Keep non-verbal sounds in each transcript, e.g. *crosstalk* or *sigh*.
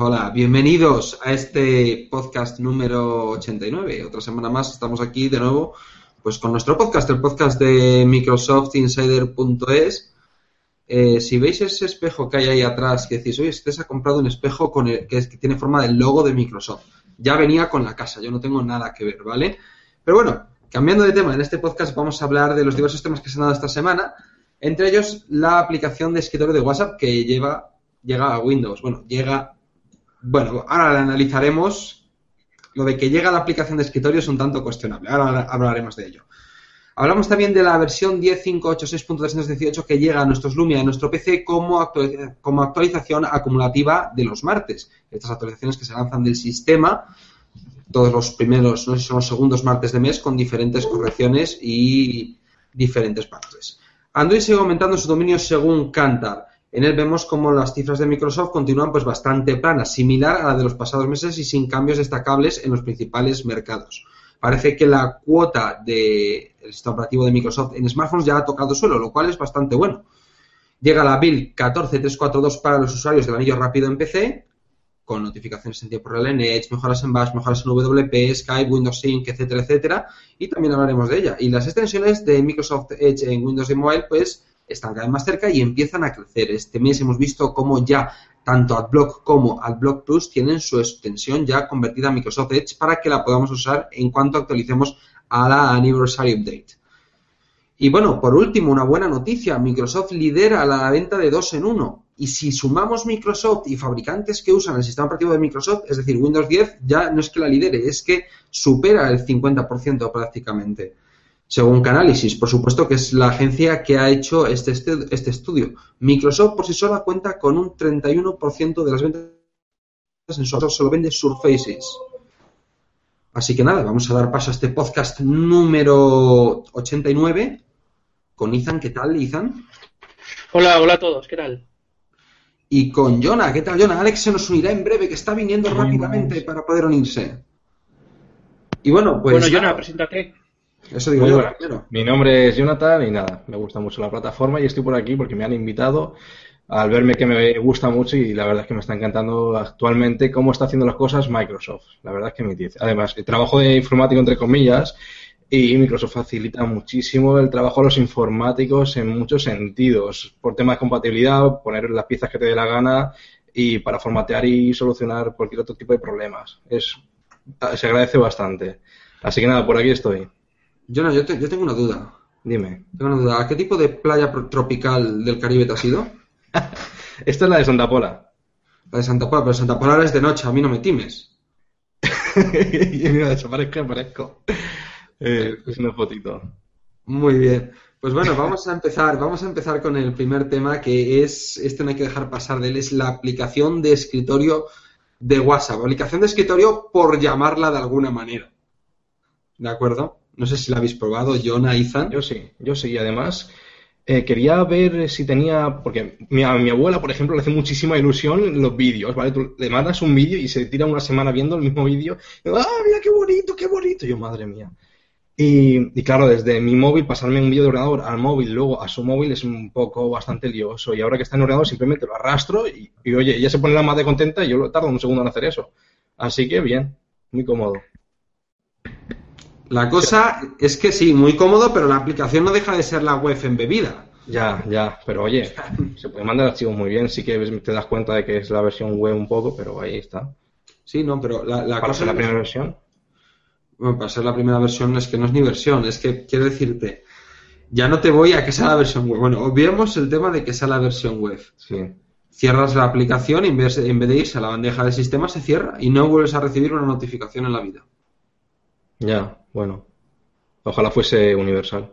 Hola, bienvenidos a este podcast número 89. Otra semana más estamos aquí de nuevo pues con nuestro podcast, el podcast de Microsoft Insider.es. Eh, si veis ese espejo que hay ahí atrás, que decís, oye, este se ha comprado un espejo con el, que, que tiene forma del logo de Microsoft. Ya venía con la casa, yo no tengo nada que ver, ¿vale? Pero bueno, cambiando de tema, en este podcast vamos a hablar de los diversos temas que se han dado esta semana, entre ellos la aplicación de escritorio de WhatsApp que lleva, llega a Windows. Bueno, llega bueno, ahora analizaremos. Lo de que llega la aplicación de escritorio es un tanto cuestionable. Ahora hablaremos de ello. Hablamos también de la versión 10.586.318 que llega a nuestros Lumia, a nuestro PC, como, actualización acumulativa de los martes. Estas actualizaciones que se lanzan del sistema todos los primeros, no sé si son los segundos martes de mes, con diferentes correcciones y diferentes partes. Android sigue aumentando su dominio según Kantar. En él vemos como las cifras de Microsoft continúan pues bastante planas, similar a la de los pasados meses y sin cambios destacables en los principales mercados. Parece que la cuota del sistema operativo de Microsoft en smartphones ya ha tocado suelo, lo cual es bastante bueno. Llega la build 14342 para los usuarios del anillo rápido en PC, con notificaciones en tiempo real en Edge, mejoras en Bash, mejoras en WP, Skype, Windows Sync, etcétera, etcétera. Y también hablaremos de ella. Y las extensiones de Microsoft Edge en Windows y Mobile, pues están cada vez más cerca y empiezan a crecer. Este mes hemos visto cómo ya tanto AdBlock como AdBlock Plus tienen su extensión ya convertida a Microsoft Edge para que la podamos usar en cuanto actualicemos a la Anniversary Update. Y bueno, por último, una buena noticia, Microsoft lidera la venta de dos en uno. Y si sumamos Microsoft y fabricantes que usan el sistema operativo de Microsoft, es decir, Windows 10, ya no es que la lidere, es que supera el 50% prácticamente según Canalysis, por supuesto que es la agencia que ha hecho este, este, este estudio. Microsoft por sí sola cuenta con un 31% de las ventas en su solo vende Surfaces. Así que nada, vamos a dar paso a este podcast número 89 con Ethan. ¿Qué tal, Ethan? Hola, hola a todos, ¿qué tal? Y con Jonah, ¿qué tal, Jonah? Alex se nos unirá en breve, que está viniendo rápidamente para poder unirse. Y bueno, pues. Bueno, Jonah, preséntate. Eso digo yo, Mi nombre es Jonathan y nada, me gusta mucho la plataforma y estoy por aquí porque me han invitado al verme que me gusta mucho y la verdad es que me está encantando actualmente cómo está haciendo las cosas Microsoft. La verdad es que me dice. Además, el trabajo de informático entre comillas y Microsoft facilita muchísimo el trabajo de los informáticos en muchos sentidos, por temas de compatibilidad, poner las piezas que te dé la gana y para formatear y solucionar cualquier otro tipo de problemas. Es, se agradece bastante. Así que nada, por aquí estoy. Yo, yo tengo una duda. Dime. Tengo una duda. ¿A qué tipo de playa tropical del Caribe te has ido? *laughs* Esta es la de Santa Pola. La de Santa Pola, pero Santa Pola es de noche, a mí no me times. *laughs* y mira, desaparezco, aparezco. Eh, es una fotito. Muy bien. Pues bueno, vamos a empezar, vamos a empezar con el primer tema que es, este no hay que dejar pasar de él, es la aplicación de escritorio de WhatsApp. Aplicación de escritorio por llamarla de alguna manera. ¿De acuerdo? No sé si la habéis probado, Jonah, Ethan. Yo sí, yo sí. Además, eh, quería ver si tenía, porque mi, a mi abuela, por ejemplo, le hace muchísima ilusión los vídeos, ¿vale? Tú le mandas un vídeo y se tira una semana viendo el mismo vídeo. ¡Ah, mira qué bonito, qué bonito! yo, madre mía. Y, claro, desde mi móvil, pasarme un vídeo de ordenador al móvil, luego a su móvil es un poco bastante lioso. Y ahora que está en ordenador, simplemente lo arrastro y, y oye, ella se pone la de contenta y yo tardo un segundo en hacer eso. Así que bien, muy cómodo. La cosa es que sí, muy cómodo, pero la aplicación no deja de ser la web embebida. Ya, ya, pero oye, se puede mandar archivos muy bien, sí que te das cuenta de que es la versión web un poco, pero ahí está. Sí, no, pero la, la ¿Para ser la primera versión? Bueno, para ser la primera versión es que no es ni versión, es que quiero decirte, ya no te voy a que sea la versión web. Bueno, obviemos el tema de que sea la versión web. Sí. Cierras la aplicación y en vez, en vez de irse a la bandeja del sistema se cierra y no vuelves a recibir una notificación en la vida. Ya, bueno. Ojalá fuese universal.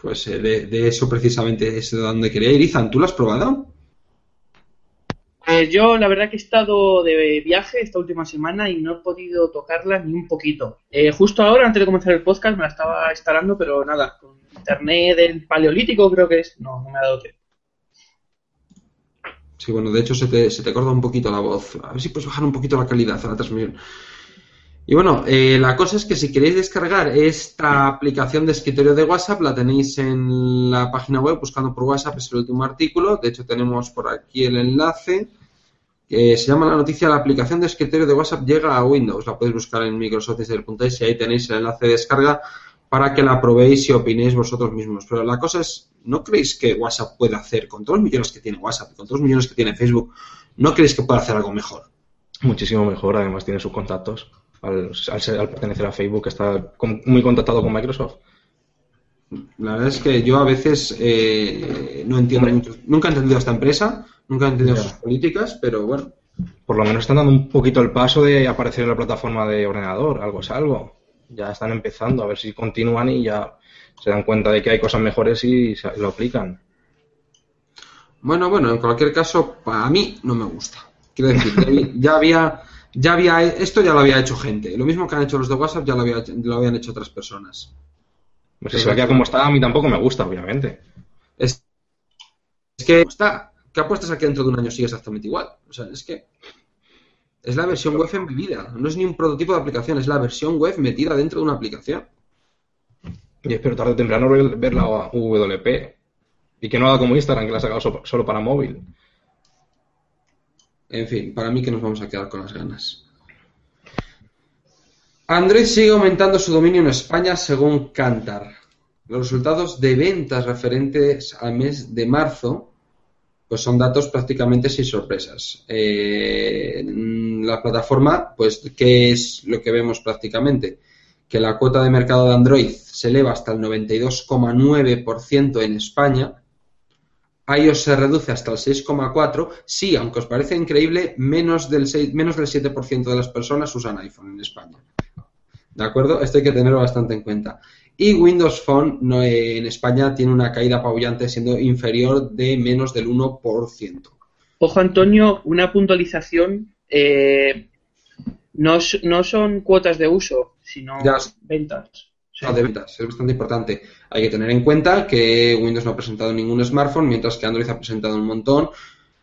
Pues eh, de, de eso precisamente es de donde quería ir. Izan, ¿tú lo has probado? Eh, yo la verdad que he estado de viaje esta última semana y no he podido tocarla ni un poquito. Eh, justo ahora, antes de comenzar el podcast, me la estaba instalando, pero nada, con internet del paleolítico creo que es. No, no me ha dado tiempo. Sí, bueno, de hecho se te, se te corta un poquito la voz. A ver si puedes bajar un poquito la calidad a la transmisión. Y bueno, eh, la cosa es que si queréis descargar esta aplicación de escritorio de WhatsApp, la tenéis en la página web buscando por WhatsApp, es el último artículo. De hecho, tenemos por aquí el enlace. Que se llama la noticia La aplicación de escritorio de WhatsApp llega a Windows. La podéis buscar en Microsoft.es y ahí tenéis el enlace de descarga para que la probéis y opinéis vosotros mismos. Pero la cosa es, ¿no creéis que WhatsApp puede hacer, con todos los millones que tiene WhatsApp, con todos los millones que tiene Facebook, ¿no creéis que puede hacer algo mejor? Muchísimo mejor, además tiene sus contactos. Al, al ser- al pertenecer a Facebook está con- muy contactado con Microsoft. La verdad es que yo a veces eh, no entiendo Hombre. mucho. Nunca he entendido a esta empresa, nunca he entendido Ya. sus políticas, pero bueno. Por lo menos están dando un poquito el paso de aparecer en la plataforma de ordenador, algo es algo. Ya están empezando, a ver si continúan y ya se dan cuenta de que hay cosas mejores y se- lo aplican. Bueno, bueno, en cualquier caso, para mí no me gusta. Quiero decir, ya había- ya había, esto ya lo había hecho gente. Lo mismo que han hecho los de WhatsApp ya lo, había- lo habían hecho otras personas. Pues si se va a quedar como está, a mí tampoco me gusta, obviamente. Es, es que está, ¿qué apuestas a que dentro de un año sigue exactamente igual? O sea, es que es la versión web en vivida. No es ni un prototipo de aplicación, es la versión web metida dentro de una aplicación. Y espero tarde o temprano ver, la WP. Y que no haga como Instagram, que la ha sacado so- solo para móvil. En fin, para mí que nos vamos a quedar con las ganas. Android sigue aumentando su dominio en España según Kantar. Los resultados de ventas referentes al mes de marzo pues son datos prácticamente sin sorpresas. Eh, la plataforma, pues, ¿qué es lo que vemos prácticamente? Que la cuota de mercado de Android se eleva hasta el 92,9% en España, iOS se reduce hasta el 6,4%. Sí, aunque os parece increíble, menos del, 6 menos del 7% de las personas usan iPhone en España. ¿De acuerdo? Esto hay que tenerlo bastante en cuenta. Y Windows Phone no, eh, en España tiene una caída apabullante siendo inferior de menos del 1%. Ojo, Antonio, una puntualización. eh, no, son cuotas de uso, sino Ya. ventas. De ventas, es bastante importante. Hay que tener en cuenta que Windows no ha presentado ningún smartphone, mientras que Android ha presentado un montón.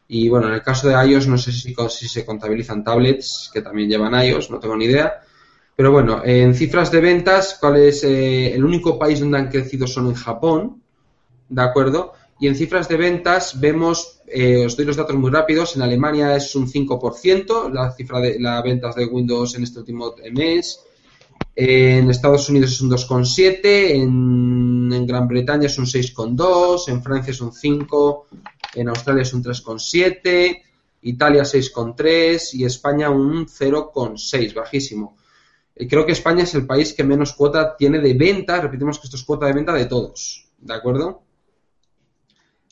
Y bueno, en el caso de iOS, no sé si, si se contabilizan tablets que también llevan iOS, no tengo ni idea. Pero bueno, en cifras de ventas, ¿cuál es eh, el único país donde han crecido son en Japón? ¿De acuerdo? Y en cifras de ventas vemos, eh, os doy los datos muy rápidos, en Alemania es un 5%, la cifra de las ventas de Windows en este último mes. En Estados Unidos es un 2,7, en, Gran Bretaña es un 6,2, en Francia es un 5, en Australia es un 3,7, Italia 6,3 y España un 0,6, bajísimo. Eh, Creo que España es el país que menos cuota tiene de venta, repetimos que esto es cuota de venta de todos, ¿de acuerdo?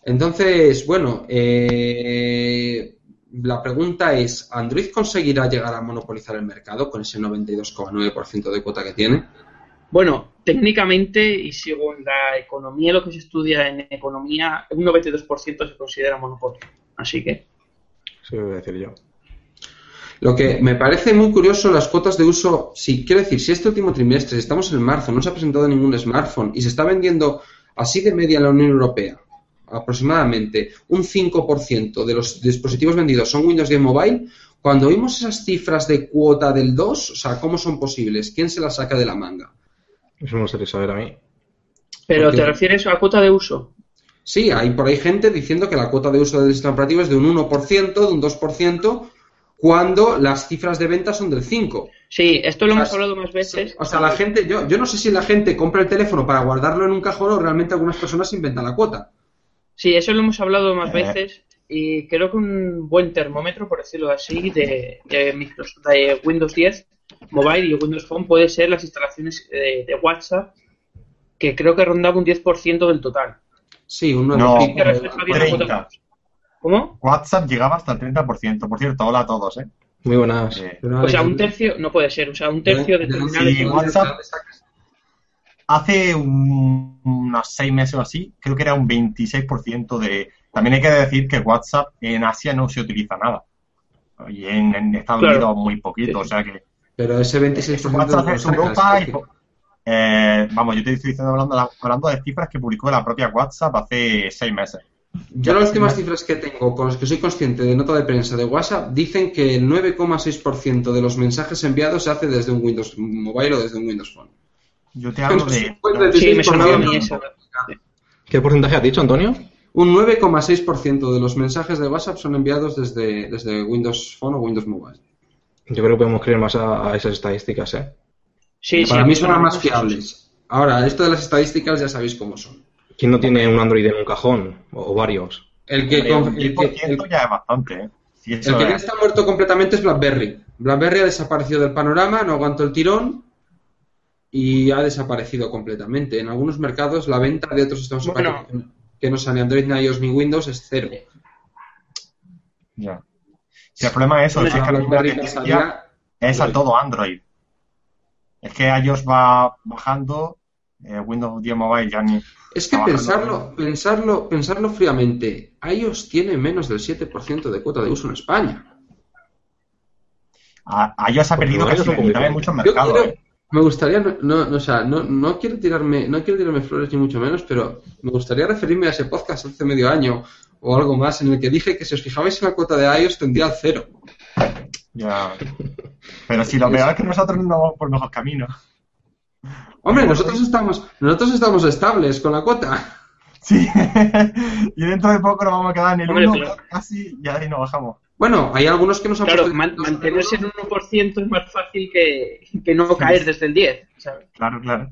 Entonces, bueno, eh, la pregunta es, ¿Android conseguirá llegar a monopolizar el mercado con ese 92,9% de cuota que tiene? Bueno, técnicamente y según la economía, lo que se estudia en economía, un 92% se considera monopolio. Así que, Eso voy a decir yo. Lo que me parece muy curioso las cuotas de uso, sí, quiero decir, si este último trimestre, si estamos en marzo, no se ha presentado ningún smartphone y se está vendiendo así de media en la Unión Europea, aproximadamente un 5% de los dispositivos vendidos son Windows 10 Mobile, cuando vimos esas cifras de cuota del 2, o sea, ¿cómo son posibles? ¿Quién se las saca de la manga? Eso me gustaría saber a mí. ¿pero Porque- te refieres a cuota de uso? Sí, hay por ahí gente diciendo que la cuota de uso del sistema operativo es de un 1%, de un 2%, cuando las cifras de venta son del 5%. Sí, esto lo O sea, hemos hablado más veces. O sea, la gente, yo, yo no sé si la gente compra el teléfono para guardarlo en un cajón o realmente algunas personas inventan la cuota. Sí, eso lo hemos hablado más Eh. veces y creo que un buen termómetro, por decirlo así, de, de Microsoft- de Windows 10 Mobile y Windows Phone puede ser las instalaciones de, de WhatsApp, que creo que rondaba un 10% del total. Sí, un 9%. No, Sí, que refleja bien la 30. cuota de uso. ¿Cómo? WhatsApp llegaba hasta el 30%. Por cierto, hola a todos, ¿eh? Muy buenas. Eh, O sea, un tercio, no puede ser, o sea, un tercio de de- terminales sí, WhatsApp. Hace un- unos seis meses o así, creo que era un 26% de... También hay que decir que WhatsApp en Asia no se utiliza nada. Y en, en Estados Claro. Unidos muy poquito, o sea que... Pero ese 26% WhatsApp de es Europa y... eh, vamos, yo te estoy diciendo, hablando, hablando de cifras que publicó la propia WhatsApp hace seis meses. Yo las últimas cifras que tengo, con las que soy consciente de nota de prensa de WhatsApp, dicen que el 9,6% de los mensajes enviados se hace desde un Windows Mobile o desde un Windows Phone. Yo te hablo *laughs* de... Sí, me sonaba a mí 16%. eso. ¿Qué porcentaje has dicho, Antonio? Un 9,6% de los mensajes de WhatsApp son enviados desde, desde Windows Phone o Windows Mobile. Yo creo que podemos creer más a, a esas estadísticas, ¿eh? Sí, Para sí, mí son suena más fiables. Ahora, esto de las estadísticas ya sabéis cómo son. ¿Quién no tiene un Android en un cajón? O, o varios. El que, conf- el que- el- 10% ya es bastante, ¿eh? Si El que ya está muerto completamente es BlackBerry. BlackBerry ha desaparecido del panorama, no aguantó el tirón y ha desaparecido completamente. En algunos mercados la venta de otros sistemas Bueno. operativos que no sean ni Android, ni iOS, ni Windows es cero. Ya. Si el problema es eso, si es que la tendencia es a todo Android. Es que iOS va bajando, eh, Windows 10 Mobile ya ni... Es que pensarlo, pensarlo, pensarlo fríamente, iOS tiene menos del 7% de cuota de uso en España. A, iOS ha perdido casi la mitad muy muchos Yo mercados. ¿eh? Me gustaría, no, no, no, o sea, no, no quiero tirarme, no quiero tirarme flores ni mucho menos, pero me gustaría referirme a ese podcast hace medio año o algo más en el que dije que si os fijabais en la cuota de iOS tendría al cero. Ya. Pero si lo peor es que nosotros no vamos por mejor camino. Hombre, nosotros estamos, nosotros estamos estables con la cuota. Sí. *laughs* y dentro de poco nos vamos a quedar en el Hombre, 1 pero- casi y ahí nos bajamos. Bueno, hay algunos que nos han Claro, puesto man- mantenerse en un 1% es más fácil que, que no caer desde el 10. ¿sabes? Claro, claro.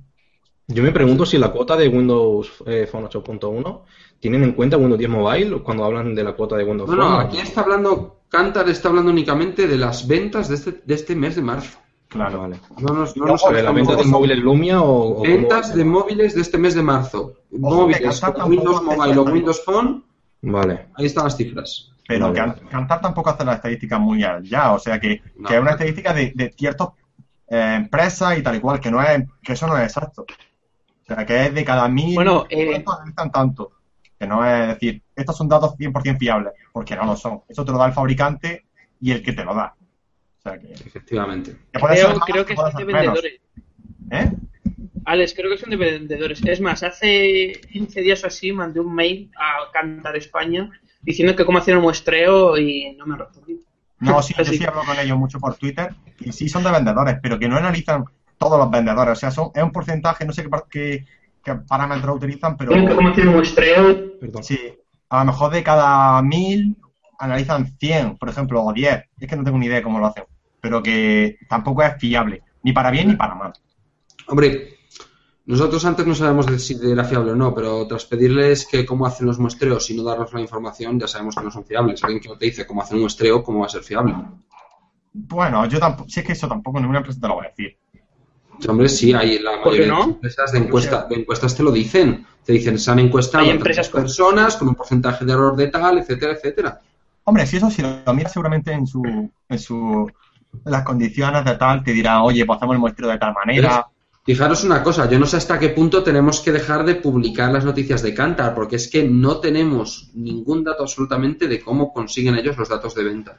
Yo me pregunto si la cuota de Windows eh, Phone 8.1 tienen en cuenta Windows 10 Mobile cuando hablan de la cuota de Windows No, no, Phone. aquí está hablando, Cantar está hablando únicamente de las ventas de este, de este mes de marzo. Claro. Vale. No nos, no nos por ¿De la venta de móviles Lumia o, o cómo- Ventas de móviles de este mes de marzo. móviles con tampoco Windows Mobile o. Windows Phone, Vale. ahí están las cifras. Pero Vale, vale. Cantar tampoco hace las estadísticas muy allá. O sea que, No. que es una estadística de, de ciertas eh, empresas y tal y cual, que no es, que eso no es exacto. O sea que es de cada mil Bueno, eh, ¿cuántos analizan tanto. Que no es decir, estos son datos 100% fiables, porque no lo son. Eso te lo da el fabricante y el que te lo da. O sea que, Efectivamente. que Creo, más, creo que puede son de menos. vendedores. ¿Eh? Alex, creo que son de vendedores. Es más, hace 15 días o así mandé un mail a Cantar España diciendo que cómo hacían un muestreo y no me han respondido. No, sí, yo *laughs* sí hablo con ellos mucho por Twitter y sí son de vendedores, pero que no analizan todos los vendedores. O sea, son, es un porcentaje, no sé qué, qué, qué parámetros utilizan, pero ¿Cómo hacían un muestreo? Perdón. sí, a lo mejor de cada mil analizan 100, por ejemplo, o 10. Es que no tengo ni idea de cómo lo hacen, pero que tampoco es fiable, ni para bien ni para mal. Hombre, nosotros antes no sabemos de si era fiable o no, pero tras pedirles que cómo hacen los muestreos y no darnos la información, ya sabemos que no son fiables. Alguien que no te dice cómo hacer un muestreo, ¿cómo va a ser fiable? Bueno, yo tampoco, si es que eso tampoco ninguna empresa te lo va a decir. Hombre, sí, hay la ¿Por qué mayoría de no? las empresas de, encuesta, de encuestas te lo dicen. Te dicen, se han encuestado Hay a empresas con- personas con un porcentaje de error de tal, etcétera, etcétera. Hombre, si eso si lo miras seguramente en su, en su en las condiciones de tal, te dirá, oye, pues hacemos el muestreo de tal manera. Fijaros una cosa, yo no sé hasta qué punto tenemos que dejar de publicar las noticias de Cantar, porque es que no tenemos ningún dato absolutamente de cómo consiguen ellos los datos de ventas.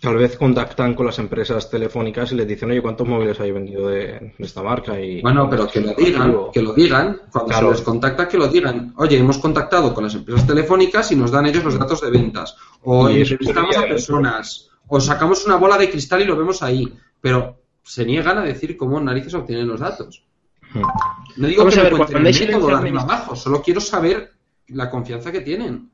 Tal vez contactan con las empresas telefónicas y les dicen, oye, ¿cuántos móviles hay vendido de, de esta marca? Y, Bueno, pero que lo digan, que lo digan, cuando Claro. se les contacta, que lo digan. Oye, hemos contactado con las empresas telefónicas y nos dan ellos los datos de ventas. O entrevistamos a personas. O sacamos una bola de cristal y lo vemos ahí. Pero se niegan a decir cómo narices obtienen los datos. No digo Vamos que a ver, cuando el hay silencio administrativo- solo quiero saber la confianza que tienen.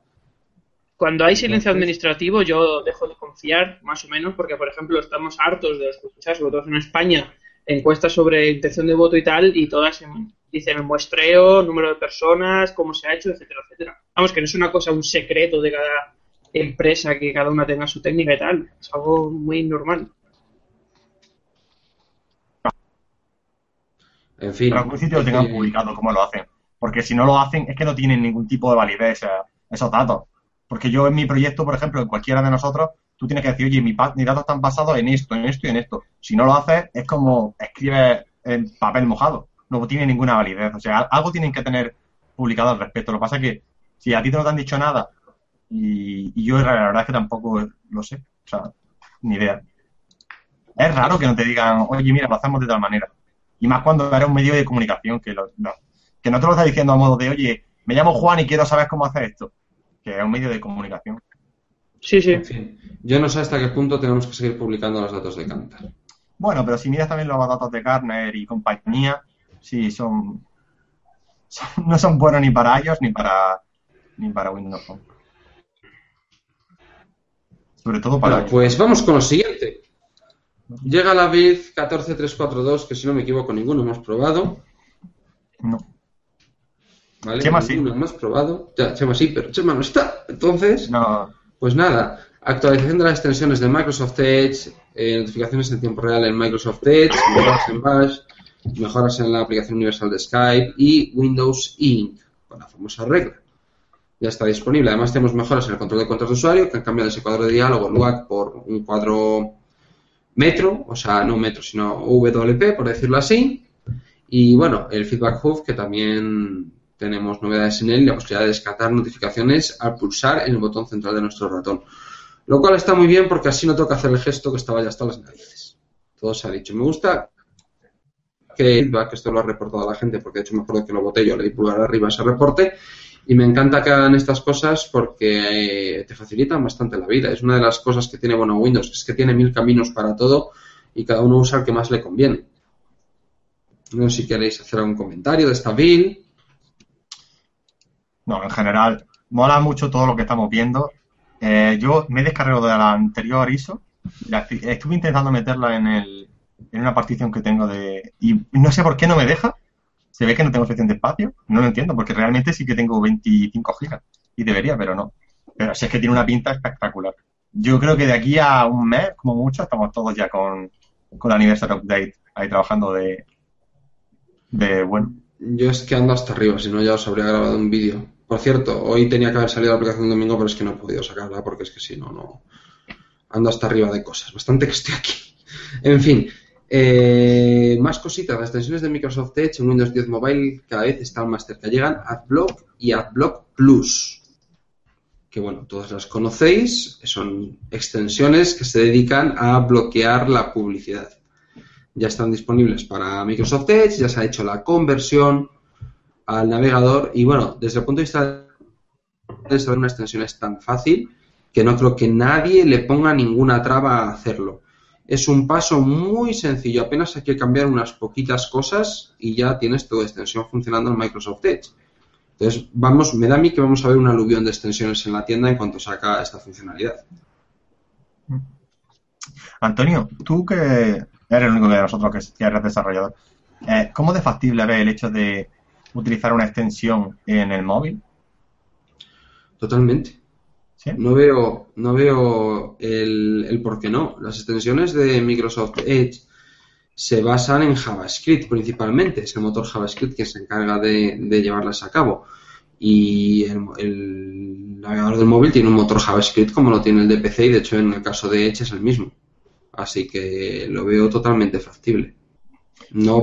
Cuando hay silencio administrativo, yo dejo de confiar, más o menos, porque, por ejemplo, estamos hartos de escuchar, sobre todo en España, encuestas sobre intención de voto y tal, y todas en- dicen el muestreo, número de personas, cómo se ha hecho, etcétera, etcétera. Vamos, que no es una cosa, un secreto de cada empresa que cada una tenga su técnica y tal. Es algo muy normal. En fin. Pero en algún sitio lo tengan eh, publicado cómo lo hacen. Porque si no lo hacen, es que no tienen ningún tipo de validez eh, esos datos. Porque yo en mi proyecto, por ejemplo, en cualquiera de nosotros, tú tienes que decir, oye, mis datos están basados en esto, en esto y en esto. Si no lo haces, es como escribes en papel mojado. no tiene ninguna validez. O sea, algo tienen que tener publicado al respecto. Lo que pasa es que si a ti no te han dicho nada y, y yo la verdad es que tampoco lo sé, o sea, ni idea. Es raro que no te digan, oye, mira, lo hacemos de tal manera. Y más cuando eres un medio de comunicación que, lo, no, que no te lo está diciendo a modo de, oye, me llamo Juan y quiero saber cómo hacer esto. Que es un medio de comunicación. Sí, sí. En fin, yo no sé hasta qué punto tenemos que seguir publicando los datos de Cantar. Bueno, pero si miras también los datos de Gartner y compañía, sí, son, son- no son buenos ni para ellos ni para ni para Windows Phone. Sobre todo para Bueno, ellos. pues vamos con lo siguiente. Llega la build 14342, que si no me equivoco ninguno hemos probado. No. ¿Vale? Chema sí. Ninguno hemos probado. Ya, Chema sí, pero Chema no está. Entonces, No, pues nada. Actualización de las extensiones de Microsoft Edge, eh, notificaciones en tiempo real en Microsoft Edge, mejoras en Bash, mejoras en la aplicación universal de Skype y Windows Inc. con la famosa regla. Ya está disponible. Además tenemos mejoras en el control de cuentas de usuario que han cambiado ese cuadro de diálogo LUAC por un cuadro metro, o sea, no metro, sino WP, por decirlo así. Y bueno, el Feedback Hub, que también tenemos novedades en él, la posibilidad de descartar notificaciones al pulsar en el botón central de nuestro ratón. Lo cual está muy bien porque así no que hacer el gesto que estaba ya hasta las narices. Todo se ha dicho. Me gusta que feedback, esto lo ha reportado la gente, porque de hecho me acuerdo que lo voté yo, le di pulgar arriba a ese reporte. Y me encanta que hagan estas cosas porque eh, te facilitan bastante la vida. Es una de las cosas que tiene bueno Windows, es que tiene mil caminos para todo y cada uno usa el que más le conviene. No sé si queréis hacer algún comentario de esta build. no, en general, mola mucho todo lo que estamos viendo. Eh, yo me he descargado de la anterior ISO. estuve intentando meterla en, el, en una partición que tengo de. Y no sé por qué no me deja. Se ve que no tengo suficiente espacio. No lo entiendo, porque realmente sí que tengo 25 gigas. Y debería, pero no. Pero sí es que tiene una pinta espectacular. Yo creo que de aquí a un mes, como mucho, estamos todos ya con, con Anniversary Update ahí trabajando de. de bueno. Yo es que ando hasta arriba, si no ya os habría grabado un vídeo. Por cierto, hoy tenía que haber salido la aplicación domingo, pero es que no he podido sacarla porque es que si no, no. Ando hasta arriba de cosas. Bastante que estoy aquí. *laughs* En fin, eh, más cositas. Las extensiones de Microsoft Edge en Windows 10 Mobile cada vez están más cerca. Llegan AdBlock y AdBlock Plus. Que bueno, todas las conocéis. Son extensiones que se dedican a bloquear la publicidad ya están disponibles para Microsoft Edge, ya se ha hecho la conversión al navegador y bueno, desde el punto de vista de saber una extensión es tan fácil que no creo que nadie le ponga ninguna traba a hacerlo. Es un paso muy sencillo, apenas hay que cambiar unas poquitas cosas y ya tienes tu extensión funcionando en Microsoft Edge. Entonces, vamos, me da a mí que vamos a ver un aluvión de extensiones en la tienda en cuanto saca esta funcionalidad. Antonio, tú que eres el único de nosotros que eres desarrollador, eh, ¿cómo de factible ves el hecho de utilizar una extensión en el móvil? Totalmente. ¿Sí? No veo, no veo el, el por qué no. Las extensiones de Microsoft Edge se basan en JavaScript principalmente. Es el motor JavaScript que se encarga de, de llevarlas a cabo. Y el, el navegador del móvil tiene un motor JavaScript como lo tiene el de PC y de hecho en el caso de Edge es el mismo. Así que lo veo totalmente factible. No,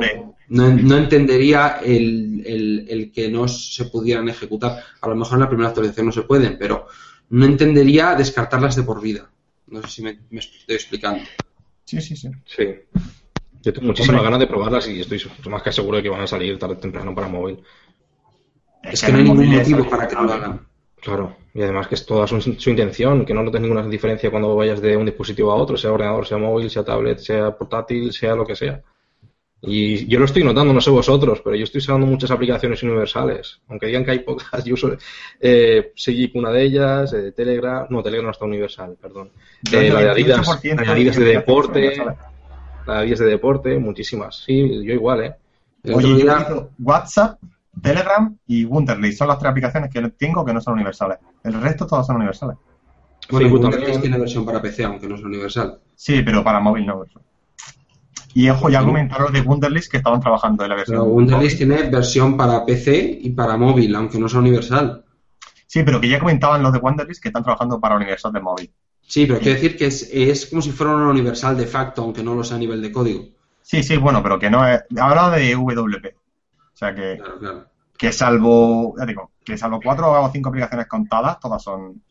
no, no entendería el, el- el que no se pudieran ejecutar. A lo mejor en la primera actualización no se pueden, pero no entendería descartarlas de por vida. No sé si me, me estoy explicando. Sí, sí, sí. Sí. Yo tengo muchísimas Hombre. ganas de probarlas y estoy más que seguro de que van a salir tarde o temprano para móvil. Es que no hay ningún motivo para que no lo hagan. Claro, y además que es toda su, su intención, que no notes ninguna diferencia cuando vayas de un dispositivo a otro, sea ordenador, sea móvil, sea tablet, sea portátil, sea lo que sea. Y yo lo estoy notando, no sé vosotros, pero yo estoy usando muchas aplicaciones universales. Aunque digan que hay pocas, *laughs* yo uso eh, Segic, una de ellas, eh, Telegram, no, Telegram no está universal, perdón. Eh, la de Adidas, 98% la de Adidas de de deporte, la de Adidas de deporte, muchísimas. Sí, yo igual, ¿eh? El Oye, yo utilizo WhatsApp, Telegram y Wunderlist. Son las tres aplicaciones que tengo que no son universales. El resto todas son universales. bueno, Wunderlist también. tiene versión para PC, aunque no es universal. Sí, pero para móvil no. Y ojo, ya comentaron los de Wunderlist que estaban trabajando en la versión. Pero Wunderlist móvil. tiene versión para PC y para móvil, aunque no sea universal. Sí, pero que ya comentaban los de Wunderlist que están trabajando para universal de móvil. Sí, pero quiero decir que es, es como si fuera una universal de facto, aunque no lo sea a nivel de código. Sí, sí, bueno, pero que no es. Hablaba de WP. sea que, Claro, claro. que salvo, ya digo, que salvo cuatro o cinco aplicaciones contadas, todas son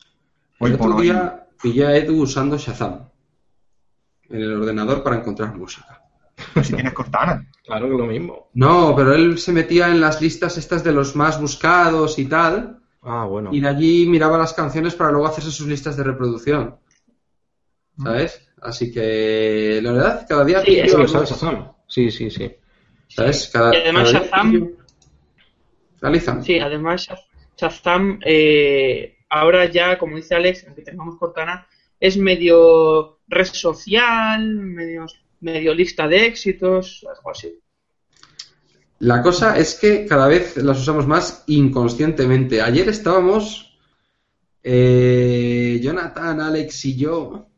hoy El por otro hoy. día pillé a Edu usando Shazam en el ordenador para encontrar música. Si tienes Cortana. *laughs* Claro que lo mismo. No, pero él se metía en las listas estas de los más buscados y tal, Ah, bueno. y de allí miraba las canciones para luego hacerse sus listas de reproducción. ¿Sabes? Así que, la verdad, cada día... Sí, es lo sabes, Shazam. Sí, sí, sí. ¿Sabes? Cada, Y además cada Shazam- Realizan. Sí, además Shazam eh, ahora ya, como dice Alex, aunque tengamos Cortana, es medio red social, medio, medio lista de éxitos, algo así. La cosa es que cada vez las usamos más inconscientemente. Ayer estábamos, eh, Jonathan, Alex y yo,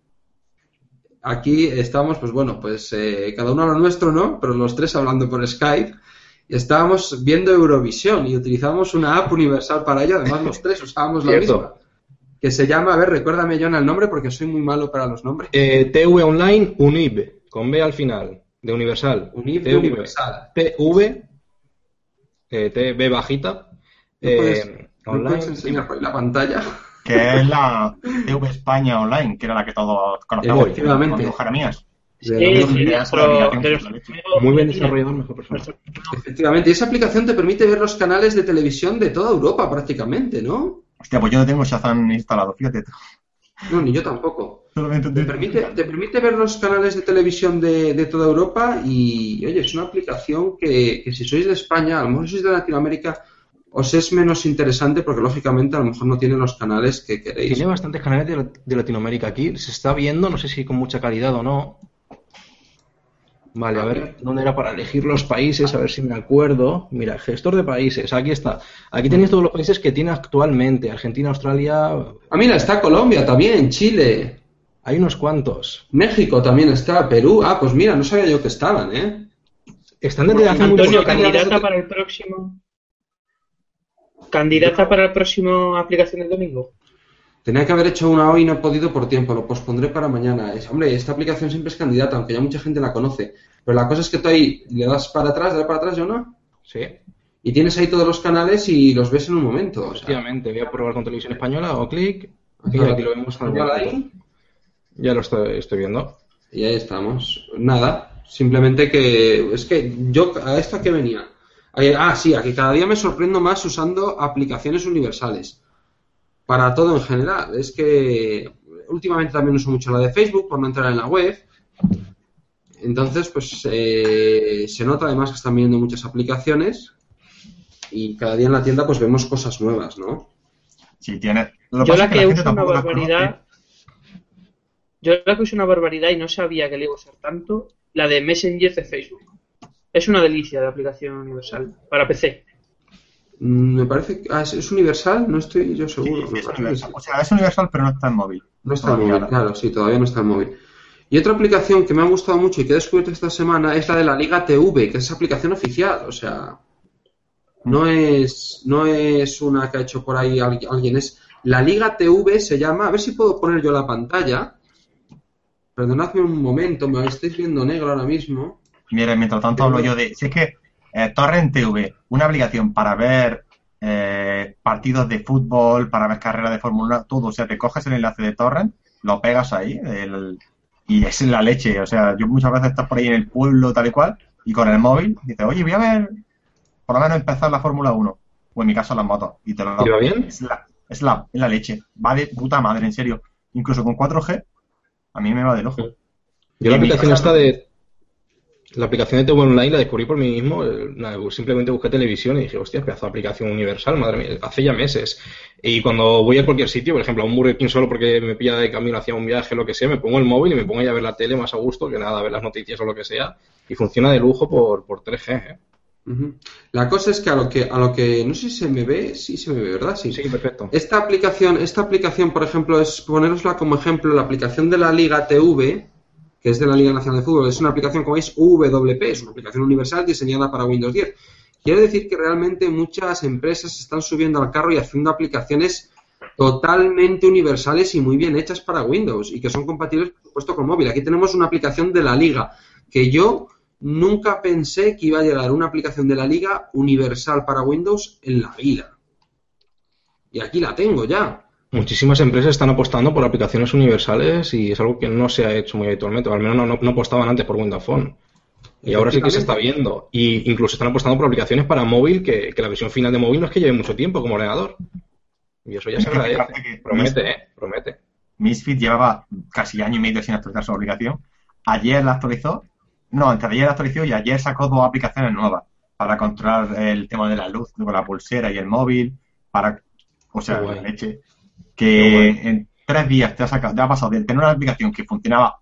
aquí estábamos, pues bueno, pues eh, cada uno a lo nuestro, ¿no? Pero los tres hablando por Skype. Y estábamos viendo Eurovisión y utilizamos una app universal para ello. Además, los tres usábamos la Cierto. misma. Que se llama, a ver, recuérdame, Jonah, el nombre porque soy muy malo para los nombres. Eh, TV Online Unib, con B al final, de Universal. Unib de TV, Universal. TV, eh, TV bajita, ¿Me puedes- eh, ¿me online. puedes enseñar la pantalla? que es la TV España Online, que era la que todos conocemos. Efectivamente. Con Jeremías. Sí, sí, Muy buen desarrollador, mejor persona. Efectivamente, y esa aplicación te permite ver los canales de televisión de toda Europa prácticamente, ¿no? Hostia, pues yo no tengo Shazam instalado, fíjate. No, ni yo tampoco. Te permite, te permite ver los canales de televisión de, de toda Europa y, oye, es una aplicación que, que si sois de España, a lo mejor si sois de Latinoamérica, os es menos interesante porque lógicamente a lo mejor no tiene los canales que queréis. Tiene bastantes canales de, de Latinoamérica aquí. Se está viendo, no sé si con mucha calidad o no. Vale, a ver, ¿dónde era para elegir los países? A ver si me acuerdo. Mira, gestor de países, aquí está. Aquí tenéis todos los países que tiene actualmente. Argentina, Australia, Ah, mira, está Colombia también, Chile, hay unos cuantos. México también está, Perú. Ah, pues mira, no sabía yo que estaban, ¿eh? Están desde hace Antonio, candidata para el próximo. ¿Candidata para el próximo aplicación del domingo? Tenía que haber hecho una hoy y no he podido por tiempo, lo pospondré para mañana. Es- hombre, esta aplicación siempre es candidata, aunque ya mucha gente la conoce. Pero la cosa es que tú ahí le das para atrás, le das para atrás, ¿yo no? Sí, Y tienes ahí todos los canales y los ves en un momento. O sea, efectivamente. Voy a probar con televisión española o clic. Y aquí lo vemos ahí Ya lo estoy, estoy viendo. y ahí estamos. Nada, simplemente que es que yo a esto a qué venía. Ah, sí, a que cada día me sorprendo más usando aplicaciones universales. Para todo en general. Es que últimamente también uso mucho la de Facebook por no entrar en la web. Entonces, pues eh, se nota además que están viendo muchas aplicaciones y cada día en la tienda pues vemos cosas nuevas, ¿no? Si tienes. Lo Yo la es que la uso una barbaridad. Yo la que uso una barbaridad y no sabía que le iba a usar tanto, la de Messenger de Facebook. Es una delicia de aplicación universal para PC. Mm, Me parece que ah, ¿es, es universal, no estoy yo seguro. Sí, es universal. O sea, es universal, pero no está en móvil. No está en móvil, claro, sí, todavía no está en móvil. Y otra aplicación que me ha gustado mucho y que he descubierto esta semana es la de la Liga TV, que es aplicación oficial, o sea, no es, no es una que ha hecho por ahí alguien, alguien, es la Liga TV se llama, a ver si puedo poner yo la pantalla. Perdonadme un momento, me estáis viendo negro ahora mismo. Mira, mientras tanto hablo yo de. Si es que eh, Torrent TV, una aplicación para ver eh, partidos de fútbol, para ver carreras de Fórmula 1, todo. O sea, te coges el enlace de Torrent, lo pegas ahí el- y es la leche. O sea, yo muchas veces estás por ahí en el pueblo, tal y cual, y con el móvil dices, oye, voy a ver, por lo menos empezar la Fórmula 1. O en mi caso, las motos. Y te lo ¿Y va bien? Es la, es la, es la leche. Va de puta madre, en serio. Incluso con 4G, a mí me va del ojo. Yo la aplicación esta de. La aplicación de TV Online la descubrí por mí mismo. eh, simplemente busqué televisión y dije, hostia, pedazo de aplicación universal, madre mía, hace ya meses. Y cuando voy a cualquier sitio, por ejemplo, a un Burger King solo porque me pilla de camino hacia un viaje, lo que sea, me pongo el móvil y me pongo ahí a ver la tele más a gusto que nada, a ver las noticias o lo que sea. Y funciona de lujo por, por 3G, ¿eh? La cosa es que a lo que, a lo que, no sé si se me ve, sí se me ve, ¿verdad? Sí, perfecto. Esta aplicación, esta aplicación, por ejemplo, es ponerosla como ejemplo, la aplicación de la Liga TV, que es de la Liga Nacional de Fútbol, es una aplicación como es WP, es una aplicación universal diseñada para Windows 10. Quiere decir que realmente muchas empresas están subiendo al carro y haciendo aplicaciones totalmente universales y muy bien hechas para Windows y que son compatibles, por supuesto, con móvil. Aquí tenemos una aplicación de la Liga que yo nunca pensé que iba a llegar una aplicación de la liga universal para Windows en la vida. Y aquí la tengo ya. Muchísimas empresas están apostando por aplicaciones universales y es algo que no se ha hecho muy habitualmente, o al menos no, no apostaban antes por Windows Phone. Y ahora sí que se está viendo. Y incluso están apostando por aplicaciones para móvil que, que la versión final de móvil no es que lleve mucho tiempo como ordenador. Y eso ya se agradece. Promete, ¿eh? Promete. Misfit llevaba casi año y medio sin actualizar su aplicación. Ayer la actualizó. No, antes de ayer la actualizó y ayer sacó dos aplicaciones nuevas para controlar el tema de la luz con la pulsera y el móvil. Para, o sea, la leche. Que en tres días te ha, sacado, te ha pasado de tener una aplicación que funcionaba,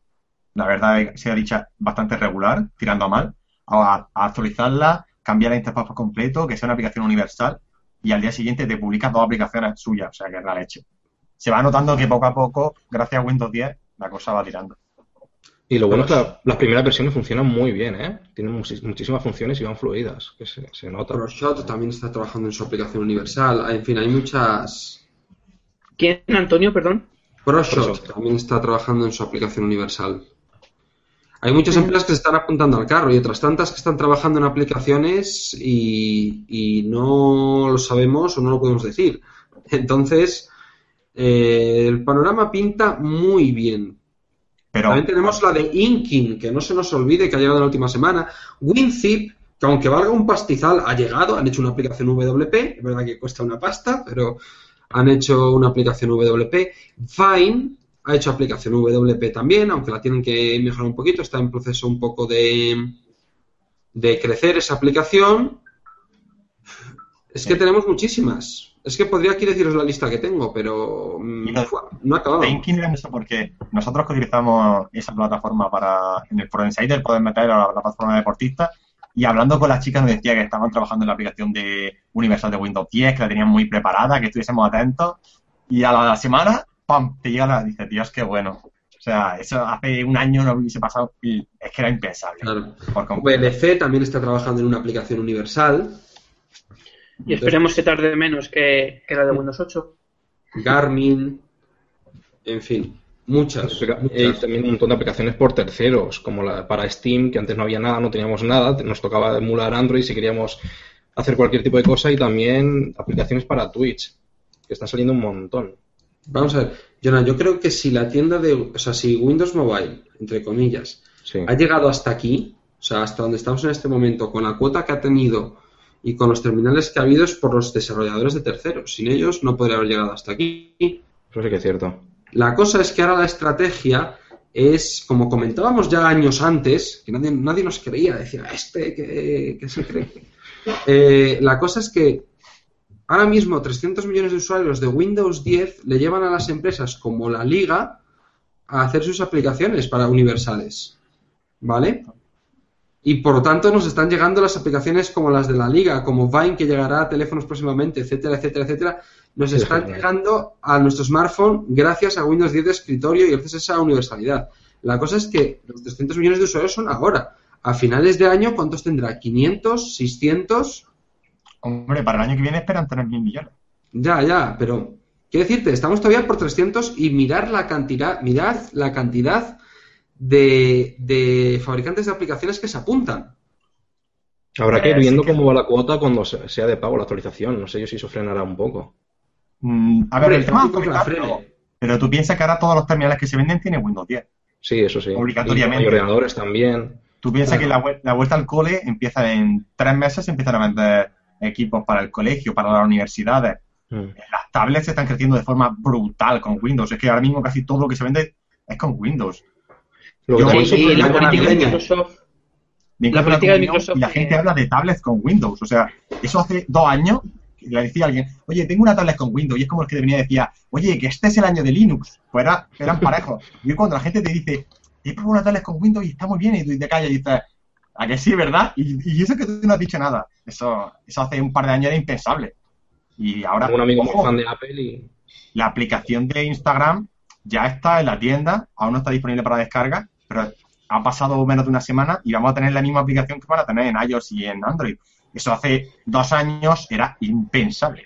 la verdad, sea dicha, bastante regular, tirando a mal, a, actualizarla, cambiar la interfaz por completo, que sea una aplicación universal y al día siguiente te publicas dos aplicaciones suyas, o sea que es la leche. Se va notando que poco a poco, gracias a Windows 10, la cosa va tirando. Y lo bueno es que las primeras versiones funcionan muy bien, ¿eh? Tienen muchísimas funciones y van fluidas, que se, se nota. ProShot también está trabajando en su aplicación universal. En fin, hay muchas... ¿Quién, Antonio, perdón? ProShot también está trabajando en su aplicación universal. Hay muchas empresas que se están apuntando al carro y otras tantas que están trabajando en aplicaciones y, no lo sabemos o no lo podemos decir. Entonces, eh, el panorama pinta muy bien. Pero, También tenemos la de Inking, que no se nos olvide que ha llegado la última semana. WinZip, que aunque valga un pastizal, ha llegado, han hecho una aplicación WP, es verdad que cuesta una pasta, pero han hecho una aplicación WP. Vine, ha hecho aplicación WP también, aunque la tienen que mejorar un poquito, está en proceso un poco de, de crecer esa aplicación. Es que tenemos muchísimas. Es que podría aquí deciros la lista que tengo, pero mm, no, ha acabado. eso porque nosotros que utilizamos esa plataforma para, en el Pro Insider, poder meter a la plataforma deportista y hablando con las chicas nos decía que estaban trabajando en la aplicación de Universal de Windows 10, que la tenían muy preparada, que estuviésemos atentos, y a la semana ¡pam! te llega la, dice, Dios, qué bueno. O sea, eso hace un año no hubiese pasado y es que era impensable. Claro. VLC también está trabajando en una aplicación universal. Y esperemos que tarde menos que, la de Windows 8. Garmin, en fin, muchas, Y también un montón de aplicaciones por terceros, como la para Steam, que antes no había nada, no teníamos nada, nos tocaba emular Android si queríamos hacer cualquier tipo de cosa, y también aplicaciones para Twitch, que están saliendo un montón. Vamos a ver, Jonah, yo creo que si la tienda de, o sea, si Windows Mobile, entre comillas, ha llegado hasta aquí, o sea, hasta donde estamos en este momento, con la cuota que ha tenido y con los terminales que ha habido es por los desarrolladores de terceros. Sin ellos no podría haber llegado hasta aquí. Eso sí que es cierto. La cosa es que ahora la estrategia es, como comentábamos ya años antes, que nadie, nadie nos creía, decía, este que, se cree. Eh, la cosa es que Ahora mismo 300 millones de usuarios de Windows 10 le llevan a las empresas como la Liga a hacer sus aplicaciones para universales. ¿Vale? Y por lo tanto nos están llegando las aplicaciones como las de la Liga, como Vine que llegará a teléfonos próximamente, etcétera, etcétera, etcétera. Nos están llegando a nuestro smartphone gracias a Windows 10 de escritorio y gracias a esa universalidad. La cosa es que los 300 millones de usuarios son ahora. A finales de año, ¿cuántos tendrá? ¿500? ¿600? Hombre, para el año que viene esperan tener mil millones. Ya, ya, pero quiero decirte, estamos todavía por 300 y mirar la cantidad, mirad la cantidad de, fabricantes de aplicaciones que se apuntan. Habrá que ir viendo cómo va la cuota cuando sea de pago la actualización. No sé yo si eso frenará un poco. Mm, a ver, el tema pero tú piensas que ahora todos los terminales que se venden tienen Windows 10. Sí, eso sí. Obligatoriamente. Y ordenadores también. Tú piensas que la, la, vuelta al cole empieza en tres meses, empiezan a vender equipos para el colegio, para las universidades. Mm. Las tablets están creciendo de forma brutal con Windows. Es que ahora mismo casi todo lo que se vende es con Windows. Lo y, la política de Microsoft. La política de Microsoft. Y la gente habla de tablets con Windows. O sea, eso hace dos años le decía a alguien, oye, tengo una tablet con Windows, y es como el que venía y decía, oye, que este es el año de Linux, pues eran parejos. Y cuando la gente te dice, he probado una tablet con Windows y está muy bien, y tú te callas y dices, ¿A que sí, verdad? Y, eso que tú no has dicho nada. Eso, eso hace un par de años era impensable. Y ahora. un amigo muy fan de Apple y. La aplicación de Instagram ya está en la tienda, aún no está disponible para descarga, pero ha pasado menos de una semana y vamos a tener la misma aplicación que van a tener en iOS y en Android. Eso hace dos años era impensable.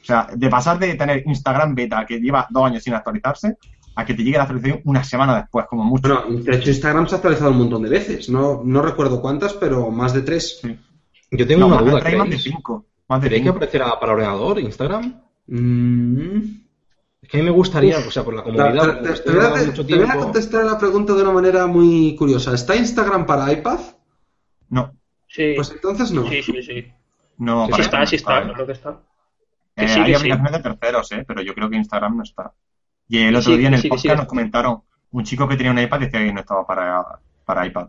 O sea, de pasar de tener Instagram beta, que lleva dos años sin actualizarse, a que te llegue la actualización una semana después, como mucho. Bueno, de hecho Instagram se ha actualizado un montón de veces. No, no recuerdo cuántas, pero más de tres. Sí. Yo tengo No, una más de duda. tres, más de ¿Creéis, cinco. Más de ¿creéis que aparecerá para ordenador Instagram? Mm. Es que a mí me gustaría, o sea, por la comunidad, te- te- te voy mucho te voy a contestar la pregunta de una manera muy curiosa. ¿Está Instagram para iPad? No, Sí, Pues entonces no. sí, sí, sí. no. Sí está, que sí no está, creo que está. Eh, Que sí, hay que sí. aplicaciones de terceros, ¿eh? pero yo creo que Instagram no está. Y el otro sí, día en el podcast sí. nos comentaron, un chico que tenía un iPad decía que no estaba para, para iPad.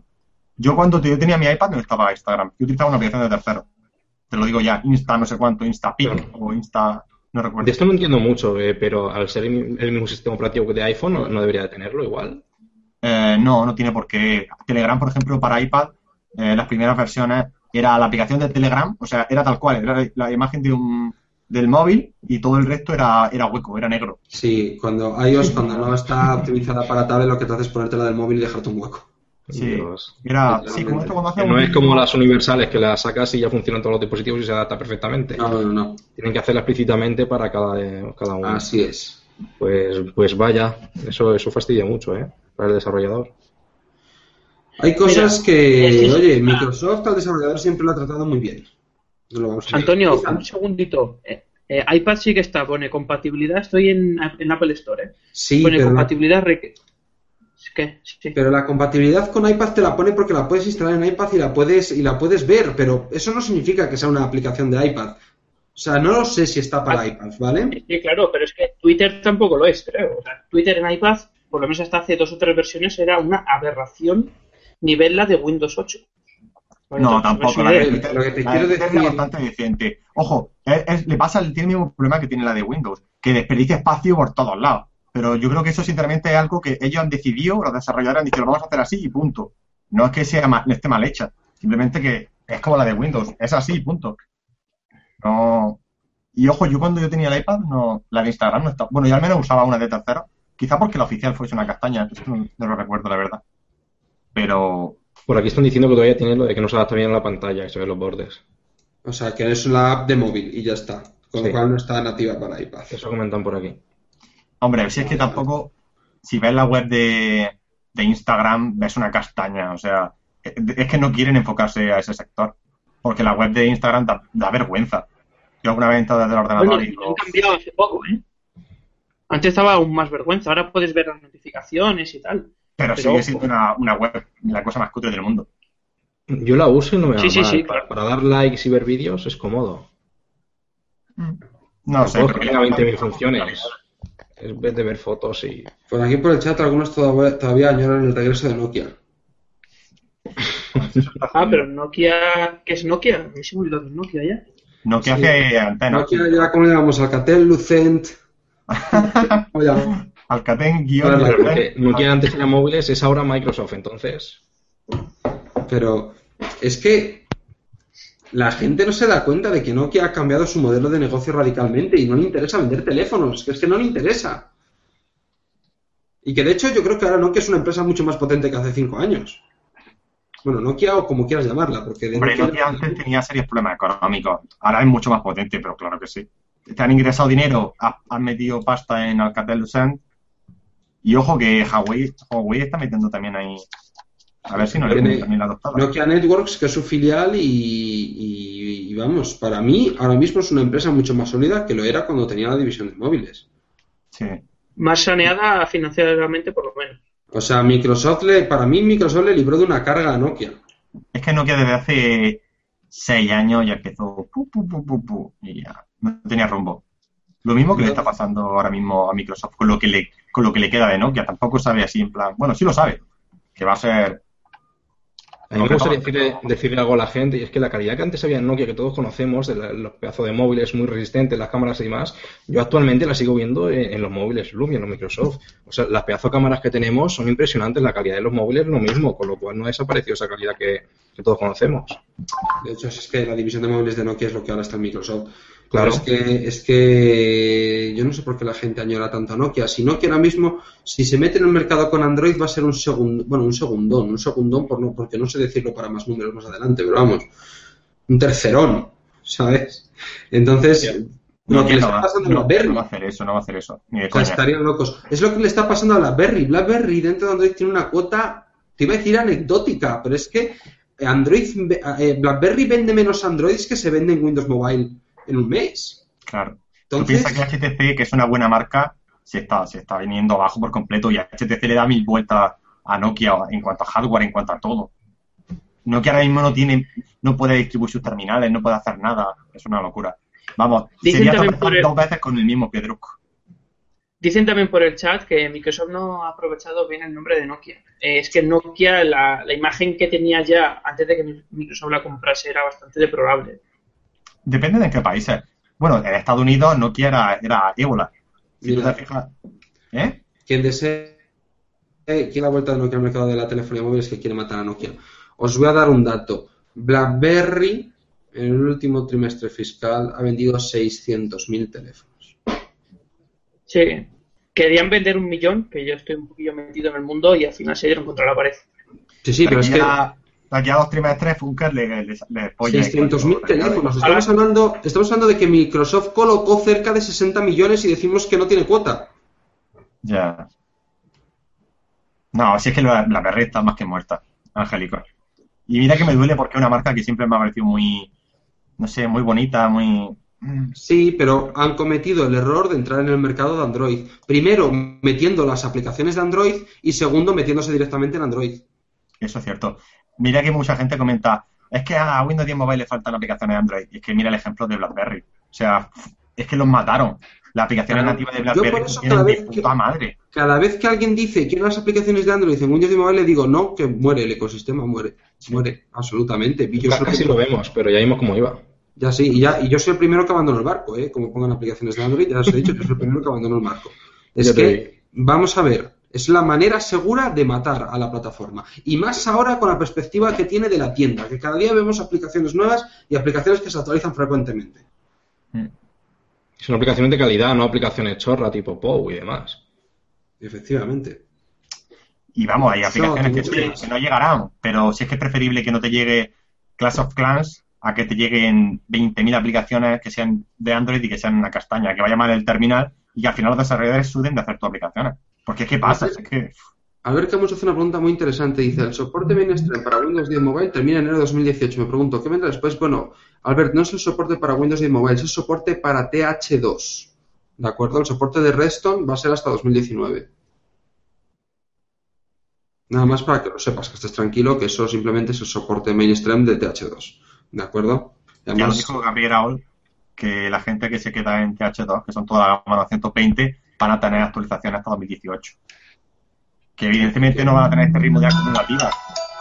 Yo cuando yo tenía mi iPad no estaba Instagram. Yo utilizaba una aplicación de tercero. Te lo digo ya, Insta no sé cuánto, InstaPic o Insta... No recuerdo. De esto no entiendo mucho, eh, pero al ser el el mismo sistema operativo que de iPhone, no, no debería de tenerlo igual. Eh, no, no tiene por qué. Telegram, por ejemplo, para iPad, eh, las primeras versiones era la aplicación de Telegram, o sea, era tal cual, era la, imagen de un, del móvil y todo el resto era, era hueco, era negro. Sí, cuando iOS, cuando no está optimizada para tablet, lo que te hace es ponértela del móvil y dejarte un hueco. Sí, sí, como esto cuando hace no un- es como las universales que las sacas y ya funcionan todos los dispositivos y se adapta perfectamente. No, no, no. Tienen que hacerla explícitamente para cada, cada uno. Así es. Pues, pues vaya, eso, eso fastidia mucho, ¿eh? Para el desarrollador. Hay cosas Mira, que, es- oye, Microsoft al desarrollador siempre lo ha tratado muy bien. No lo vamos a Antonio, un segundito. Eh, eh, iPad sí que está, pone compatibilidad, estoy en, en Apple Store, ¿eh? Sí, pone pero la, compatibilidad reque- ¿Qué? Sí. pero la compatibilidad con iPad te la pone porque la puedes instalar en iPad y la puedes y la puedes ver, pero eso no significa que sea una aplicación de iPad. O sea, no lo sé si está para Ah. iPad, ¿vale? Sí, claro, pero es que Twitter tampoco lo es, creo. O sea, Twitter en iPad, por lo menos hasta hace dos o tres versiones, era una aberración nivel la de Windows 8. Bueno, No, tampoco. La de lo que te la quiero de decir- es bastante decente. Ojo, es- es- le pasa, el- tiene el mismo problema que tiene la de Windows, que desperdicia espacio por todos lados. Pero yo creo que eso, sinceramente, es algo que ellos han decidido, los desarrolladores han dicho, lo vamos a hacer así y punto. No es que sea ma- esté mal hecha, simplemente que es como la de Windows, es así y punto. No. Y ojo, yo cuando yo tenía el iPad, no, la de Instagram no estaba. Bueno, yo al menos usaba una de tercero, quizá porque la oficial fuese una castaña, no, no lo recuerdo, la verdad. Pero Por aquí están diciendo que todavía tiene lo de que no se adapta bien a la pantalla, que se ven los bordes. O sea, que es la app de móvil y ya está. Con Sí. lo cual no está nativa para iPad. Eso comentan por aquí. Hombre, si es que tampoco, si ves la web de, de Instagram, ves una castaña. O sea, es que no quieren enfocarse a ese sector. Porque la web de Instagram da, da vergüenza. Yo alguna vez he entrado desde el ordenador Bueno, y digo, han cambiado hace poco, ¿eh? Antes estaba aún más vergüenza, ahora puedes ver las notificaciones y tal. Pero, pero sigue siendo una, una web la cosa más cutre del mundo. Yo la uso y no me va Sí, sí, mal. sí, para, claro. para dar likes y ver vídeos es cómodo. No sé. Pero es tenga 20.000 funciones. Es vez de ver fotos y... Por aquí por el chat algunos todavía, todavía añoran el regreso de Nokia. Ah, pero Nokia, ¿qué es Nokia? A mí se me olvidó que es Nokia ya. No que Sí. hace antenas. Nokia ya, ¿cómo le llamamos? Alcatel, Lucent... *laughs* ¿Cómo Alcatel guion Claro, Lucent. porque Nokia antes era móviles, es ahora Microsoft, entonces... Pero es que la gente no se da cuenta de que Nokia ha cambiado su modelo de negocio radicalmente y no le interesa vender teléfonos, que es que no le interesa. Y que de hecho yo creo que ahora Nokia es una empresa mucho más potente que hace cinco años. Bueno, Nokia o como quieras llamarla, porque de Hombre, Nokia- Nokia antes tenía serios problemas económicos. Ahora es mucho más potente, pero claro que sí. Te han ingresado dinero, ha- han metido pasta en Alcatel Lucent. Y ojo que Huawei, Huawei está metiendo también ahí. A ver si no le también la adoptada. Nokia Networks, que es su filial, y, y- y vamos, para mí ahora mismo es una empresa mucho más sólida que lo era cuando tenía la división de móviles. Sí. Más saneada financieramente, por lo menos. O sea, Microsoft le, para mí Microsoft le libró de una carga a Nokia. Es que Nokia desde hace seis años ya empezó pu, pu, pu, pu, pu, y ya no tenía rumbo. Lo mismo que le está pasando ahora mismo a Microsoft con lo que le, con lo que le queda de Nokia. Tampoco sabe así en plan, bueno, sí lo sabe, que va a ser A mí me gustaría decirle, decirle algo a la gente, y es que la calidad que antes había en Nokia, que todos conocemos, de la- los pedazos de móviles muy resistentes, las cámaras y demás, yo actualmente la sigo viendo en, en los móviles Lumia, en los Microsoft. O sea, las pedazos de cámaras que tenemos son impresionantes, la calidad de los móviles es lo mismo, con lo cual no ha desaparecido esa calidad que, que todos conocemos. De hecho, es que la división de móviles de Nokia es lo que ahora está en Microsoft. Claro. Es que, es que yo no sé por qué la gente añora tanto a Nokia. Si Nokia ahora mismo, si se mete en el mercado con Android, va a ser un segundo, bueno, un segundón, un segundón por no, porque no sé decirlo para más números más adelante, pero vamos, un tercerón, ¿sabes? Entonces, Lo No, que le no está va- pasando a no, no va a hacer eso, no va a hacer eso. Ni de O sea, estarían locos. Es lo que le está pasando a BlackBerry. BlackBerry dentro de Android tiene una cuota, te iba a decir anecdótica, pero es que Android, eh, BlackBerry vende menos Androids que se vende en Windows Mobile en un mes. Claro. Tú Entonces, piensas que HTC, que es una buena marca, se está, se está viniendo abajo por completo y HTC le da mil vueltas a Nokia en cuanto a hardware, en cuanto a todo. Nokia ahora mismo no tiene, no puede distribuir sus terminales, no puede hacer nada. Es una locura. Vamos, Dicen sería por el- dos veces con el mismo Piedruc. Dicen también por el chat que Microsoft no ha aprovechado bien el nombre de Nokia. Eh, es que Nokia, la, la imagen que tenía ya antes de que Microsoft la comprase era bastante deplorable. Depende de qué países. Bueno, en Estados Unidos Nokia era, era ébola. Si tú te fijas. ¿Eh? quien desee, eh, quiere la vuelta de Nokia al mercado de la telefonía móvil es que quiere matar a Nokia. Os voy a dar un dato. BlackBerry en el último trimestre fiscal ha vendido 600.000 teléfonos. Sí. Querían vender un millón, que yo estoy un poquillo metido en el mundo, y al final se dieron contra la pared. Sí, sí, pero es que de aquí a dos trimestres Funker le, le, le polla en 600.000 cuanto- teléfonos. Estamos hablando, estamos hablando de que Microsoft colocó cerca de 60 millones y decimos que no tiene cuota. Ya. No, si es que la, la Berry está más que muerta, Angélico. Y mira que me duele porque es una marca que siempre me ha parecido muy, no sé, muy bonita, muy... mm, Sí, pero han cometido el error de entrar en el mercado de Android. Primero, metiendo las aplicaciones de Android y segundo, metiéndose directamente en Android. Eso es cierto. Mira que mucha gente comenta, es que a Windows 10 Mobile le faltan aplicaciones de Android. Y es que mira el ejemplo de BlackBerry. O sea, es que los mataron. Las aplicaciones Claro. nativas de Yo por BlackBerry eso cada de vez que- madre. Cada vez que alguien dice quiero las aplicaciones de Android en Windows 10 Mobile, le digo no, que muere el ecosistema, muere. Muere, absolutamente. Y yo Casi lo vemos, pero ya vimos cómo iba. Ya sí, y, ya, y yo soy el primero que abandono el barco, ¿eh? Como pongan aplicaciones de Android, ya os he dicho que soy el primero que abandono el barco. *laughs* Es que, vamos a ver, es la manera segura de matar a la plataforma. Y más ahora con la perspectiva que tiene de la tienda, que cada día vemos aplicaciones nuevas y aplicaciones que se actualizan frecuentemente. Son aplicaciones de calidad, no aplicaciones chorra tipo POW y demás. Efectivamente. Y vamos, hay aplicaciones que, sí, que no llegarán, pero si es que es preferible que no te llegue Clash of Clans a que te lleguen 20.000 aplicaciones que sean de Android y que sean una castaña, que vaya mal el terminal y que al final los desarrolladores suden de hacer tus aplicaciones. Porque que pasa, es que Albert Camus hace una pregunta muy interesante. Dice, el soporte mainstream para Windows 10 Mobile termina en enero de 2018. Me pregunto, ¿qué vendrá después? Bueno, Albert, no es el soporte para Windows 10 Mobile, es el soporte para TH2. ¿De acuerdo? El soporte de Redstone va a ser hasta 2019. Nada más para que lo sepas, que estés tranquilo, que eso simplemente es el soporte mainstream de TH2. ¿De acuerdo? ya lo dijo Gabriel que la gente que se queda en TH2, que son toda la gama 220, van a tener actualizaciones hasta 2018. Que evidentemente no van a tener este ritmo de acumulativa,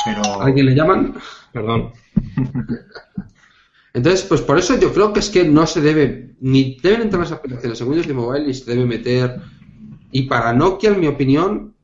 pero... ¿a alguien le llaman? Perdón. *laughs* Entonces, pues por eso yo creo que es que no se debe, ni deben entrar las aplicaciones en Windows de Mobile ni se debe meter. Y para Nokia, en mi opinión,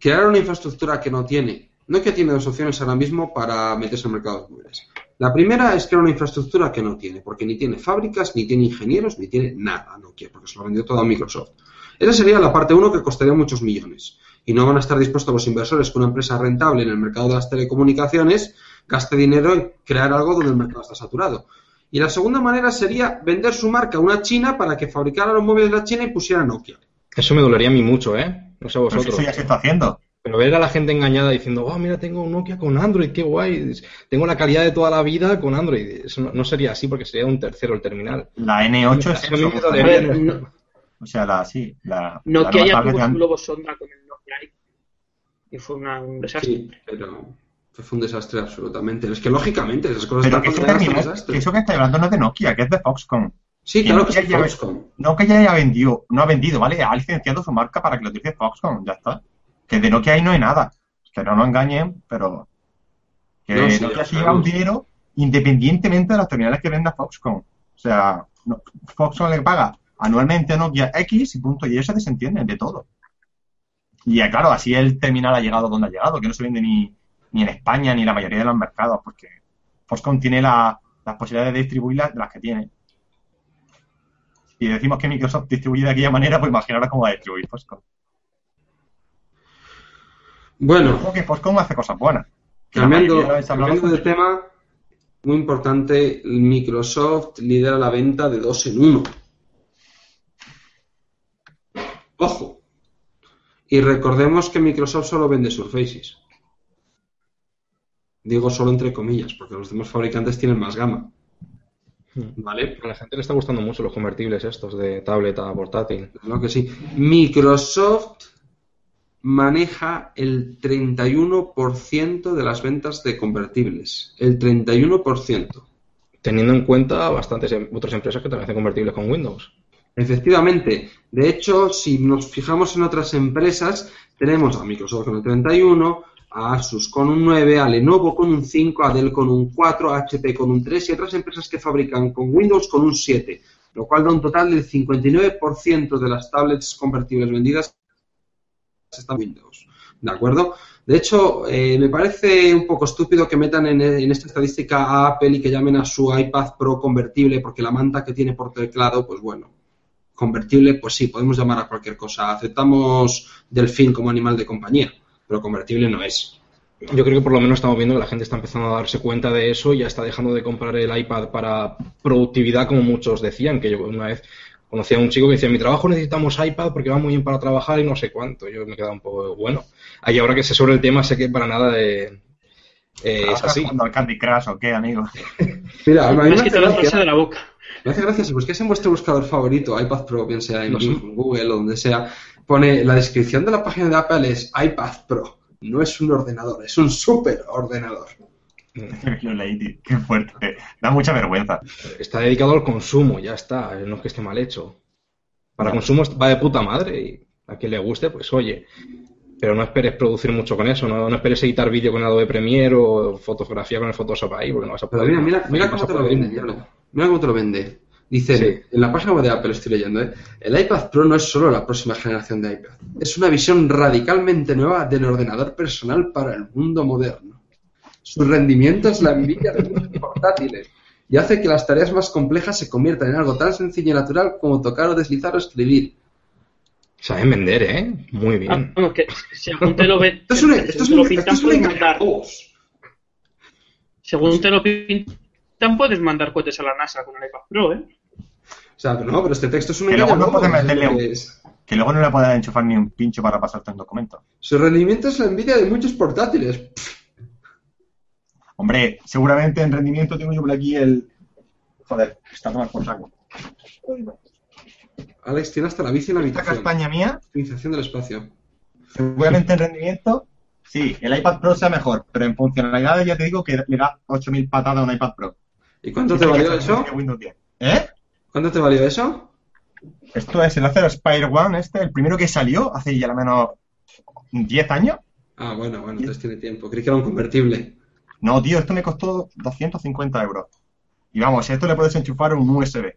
crear una infraestructura que no tiene. Nokia tiene dos opciones ahora mismo para meterse en mercados móviles. La primera es crear una infraestructura que no tiene, porque ni tiene fábricas, ni tiene ingenieros, ni tiene nada Nokia, porque se lo vendió todo a Microsoft. Esa sería la parte uno que costaría muchos millones. Y no van a estar dispuestos los inversores que una empresa rentable en el mercado de las telecomunicaciones gaste dinero en crear algo donde el mercado está saturado. Y la segunda manera sería vender su marca a una China para que fabricara los móviles de la China y pusiera Nokia. Eso me dolería a mí mucho, ¿eh? No sé Pero vosotros. eso ya se está haciendo. Pero ver a la gente engañada diciendo, oh, mira, tengo un Nokia con Android, qué guay. Tengo la calidad de toda la vida con Android. Eso no, no sería así porque sería un tercero el terminal. La N8 es Eso eso, ver, no, O sea, la, sí, la... Nokia la ya tuvo de- globo sonda con el Nokia. Y fue una- un desastre. Sí, pero fue un desastre absolutamente. Es que lógicamente esas cosas Pero están que desastre. que eso que está hablando no es de Nokia, que es de Foxconn. Sí, que claro que Nokia es ya ve- Foxconn. No que ya haya vendido, no ha vendido, ¿vale? Ha licenciado su marca para que lo utilice Foxconn, ya está. Que de Nokia ahí no hay nada. Que no nos engañen, pero que No, sí, Nokia lleva un dinero independientemente de las terminales que venda Foxconn. O sea, no- Foxconn le paga anualmente a Nokia X y punto, y ellos se desentienden de todo. Y eh, claro, así el terminal ha llegado donde ha llegado, que no se vende ni, ni en España ni en la mayoría de los mercados, porque Foxconn tiene la- las posibilidades de distribuirlas de las que tiene. Si decimos que Microsoft distribuye de aquella manera, pues imaginaros cómo va a distribuir Foxconn. Bueno, Creo que Foxconn hace cosas buenas. Cambiando, cambiando de tema, muy importante, Microsoft lidera la venta de dos en uno. Ojo. Y recordemos que Microsoft solo vende Surfaces. Digo solo entre comillas, porque los demás fabricantes tienen más gama. ¿Vale? A la gente le está gustando mucho los convertibles estos de tablet a portátil. Claro que sí. Microsoft maneja el 31% de las ventas de convertibles. El 31%. Teniendo en cuenta bastantes em- otras empresas que también hacen convertibles con Windows. Efectivamente. De hecho, si nos fijamos en otras empresas, tenemos a Microsoft con el 31, a Asus con un 9, a Lenovo con un 5, a Dell con un 4, a HP con un 3 y otras empresas que fabrican con Windows con un 7, lo cual da un total del 59% de las tablets convertibles vendidas están Windows. ¿De acuerdo? De hecho, eh, me parece un poco estúpido que metan en, en esta estadística a Apple y que llamen a su iPad Pro convertible porque la manta que tiene por teclado, pues bueno, convertible, pues sí, podemos llamar a cualquier cosa. Aceptamos Delfín como animal de compañía, pero convertible no es. Yo creo que por lo menos estamos viendo que la gente está empezando a darse cuenta de eso y ya está dejando de comprar el iPad para productividad, como muchos decían, que yo una vez conocí a un chico que decía, en mi trabajo necesitamos iPad porque va muy bien para trabajar y no sé cuánto. Yo me quedaba un poco, bueno. Ahí ahora que sé sobre el tema, sé que para nada de, eh, es ¿Estás así. jugando al Candy Crush o qué, amigo? *laughs* Mira, a mí Me me has hace quitado la frase gracia, de la boca. me hace gracia si buscáis en vuestro buscador favorito, iPad Pro, bien sea en Google o donde sea, pone la descripción de la página de Apple es iPad Pro. No es un ordenador, es un super Qué fuerte. Da mucha vergüenza. Está dedicado al consumo, ya está, no es que esté mal hecho. Para consumo va de puta madre y a quien le guste, pues oye. Pero no esperes producir mucho con eso, no, no esperes editar vídeo con Adobe Premiere o fotografía con el Photoshop ahí, porque no vas a Pero poder. mira, mira, mira no cómo te lo vende. Diablo. Mira cómo te lo vende. Dice, Sí. en la página web de Apple estoy leyendo, ¿eh? el iPad Pro no es solo la próxima generación de iPad, es una visión radicalmente nueva del ordenador personal para el mundo moderno. Su rendimiento es la envidia de muchos portátiles y hace que las tareas más complejas se conviertan en algo tan sencillo y natural como tocar o deslizar o escribir. Saben vender, ¿eh? Muy Ah, bien. que según te lo ven, Esto es un, según esto es te lo un, pintan, esto es un puedes mandar, engañabobos. según te lo pintan, puedes mandar cohetes a la NASA con el iPad Pro, ¿eh? O sea, no, pero este texto es un Que luego no engañabobos, puedes meterle es lo un- que es. Que luego no le puedes enchufar ni un pincho para pasarte un documento. Su rendimiento es la envidia de muchos portátiles. Hombre, seguramente en rendimiento tengo yo por aquí el. Joder, está tomando por saco. Alex tiene hasta la bici en la Esta habitación. castaña mía, Optimización del espacio. seguramente en rendimiento, sí, el iPad Pro sea mejor, pero en funcionalidades ya te digo que le da 8000 patadas a un iPad Pro. ¿Y cuánto te valió eso? Windows 10. ¿Eh? ¿Cuánto te valió eso? Esto es el Acer Spire One, este, el primero que salió hace ya al menos 10 años. Ah, bueno, bueno, entonces tiene tiempo. Creí que era un convertible. No, tío, esto me costó 250 euros. Y vamos, esto le puedes enchufar un USB.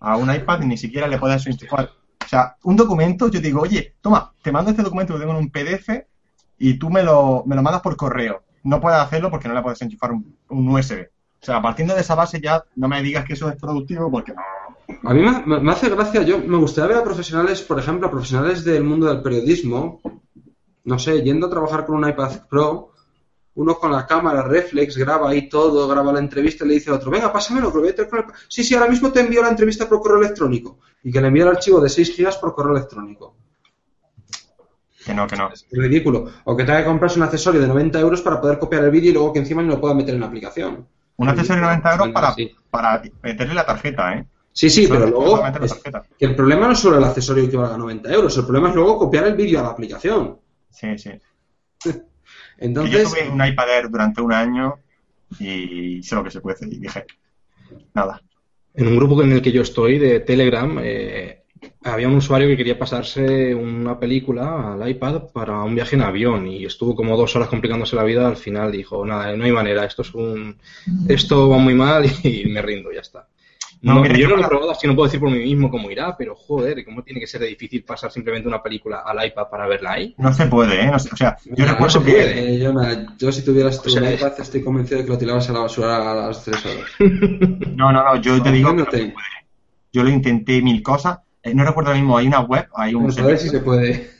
A un iPad ni siquiera le puedes enchufar. O sea, un documento, yo digo, oye, toma, te mando este documento, lo tengo en un PDF y tú me lo, me lo mandas por correo. No puedes hacerlo porque no le puedes enchufar un, un USB. O sea, partiendo de esa base ya no me digas que eso es productivo porque no. A mí me, me- me hace gracia, yo me gustaría ver a profesionales, por ejemplo, a profesionales del mundo del periodismo, no sé, yendo a trabajar con un iPad Pro, uno con la cámara reflex, graba ahí todo, graba la entrevista y le dice al otro, venga, pásamelo, que lo voy a tener con el... Sí, sí, ahora mismo te envío la entrevista por correo electrónico. Y que le envíe el archivo de 6 gigas por correo electrónico. Que no, que no. Es ridículo. O que tenga que comprarse un accesorio de 90 euros para poder copiar el vídeo y luego que encima no lo pueda meter en la aplicación. Un accesorio de 90 euros para, sí. para meterle la tarjeta, ¿eh? Sí, sí, pero luego es que el problema no es solo el accesorio que valga 90 euros, el problema es luego copiar el vídeo a la aplicación. Sí, sí. *laughs* Que yo Entonces, tuve un iPad Air durante un año y sé lo que se puede hacer y dije, nada. En un grupo en el que yo estoy de Telegram, eh, había un usuario que quería pasarse una película al iPad para un viaje en avión y estuvo como dos horas complicándose la vida. Al final dijo, nada, no hay manera, esto es un, esto va muy mal *laughs* y me rindo, ya está. No, No, mira, yo no lo he probado, así no puedo decir por mí mismo cómo irá, pero joder, ¿cómo tiene que ser de difícil pasar simplemente una película al iPad para verla ahí? No se puede, ¿eh? No sé, o sea, yo mira, recuerdo se que... puede. eh, Jonah, yo si tuvieras tu O sea, iPad estoy convencido de que lo tirabas a la basura a las 3 horas. *laughs* No, no, no, yo te digo que no Confiándote. se puede. Yo lo intenté mil cosas. Eh, no recuerdo ahora mismo, hay una web, hay un... Ver si se puede.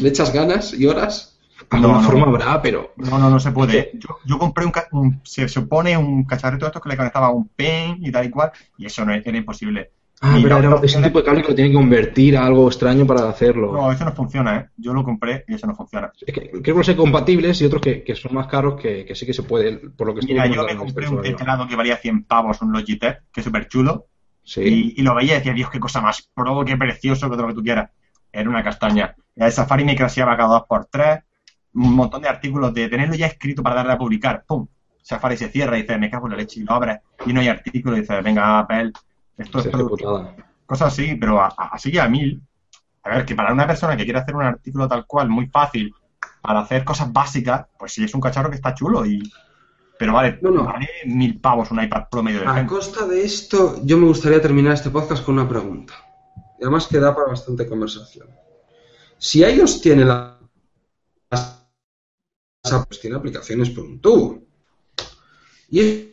¿Le echas ganas y horas? Alguna No, no. forma habrá, pero No, no, no se puede. Yo, yo compré un, un- se supone un cacharrito de estos que le conectaba un pen y tal y cual, y eso no era imposible. Ah, Y pero era- es un tipo de cable que lo tienen que convertir a algo extraño para hacerlo. No, eso no funciona, ¿eh? Yo lo compré y eso no funciona. Es que creo que hay compatibles y otros que, que son más caros que, que sí que se puede, por lo que estuve Mira, yo me este compré un teclado que valía 100 pavos, un Logitech, que es súper chulo, Sí. y, y lo veía y decía, Dios, qué cosa más pro, qué precioso, que todo lo que tú quieras. Era una castaña. El Safari me crasheaba cada dos por tres, un montón de artículos de tenerlo ya escrito para darle a publicar, ¡pum! Safari se cierra y dice, me cago en la leche, y lo abres, y no hay artículo, y dices, venga, Apple, esto es putada. Cosas así, pero a- a- así a mil. A ver, que para una persona que quiere hacer un artículo tal cual, muy fácil, para hacer cosas básicas, pues sí es un cacharro que está chulo y... Pero vale, No, no. vale mil pavos un iPad Pro medio de A gente. costa de esto, yo me gustaría terminar este podcast con una pregunta. Y además que da para bastante conversación. Si iOS tiene la- pues tiene aplicaciones por un tubo. Y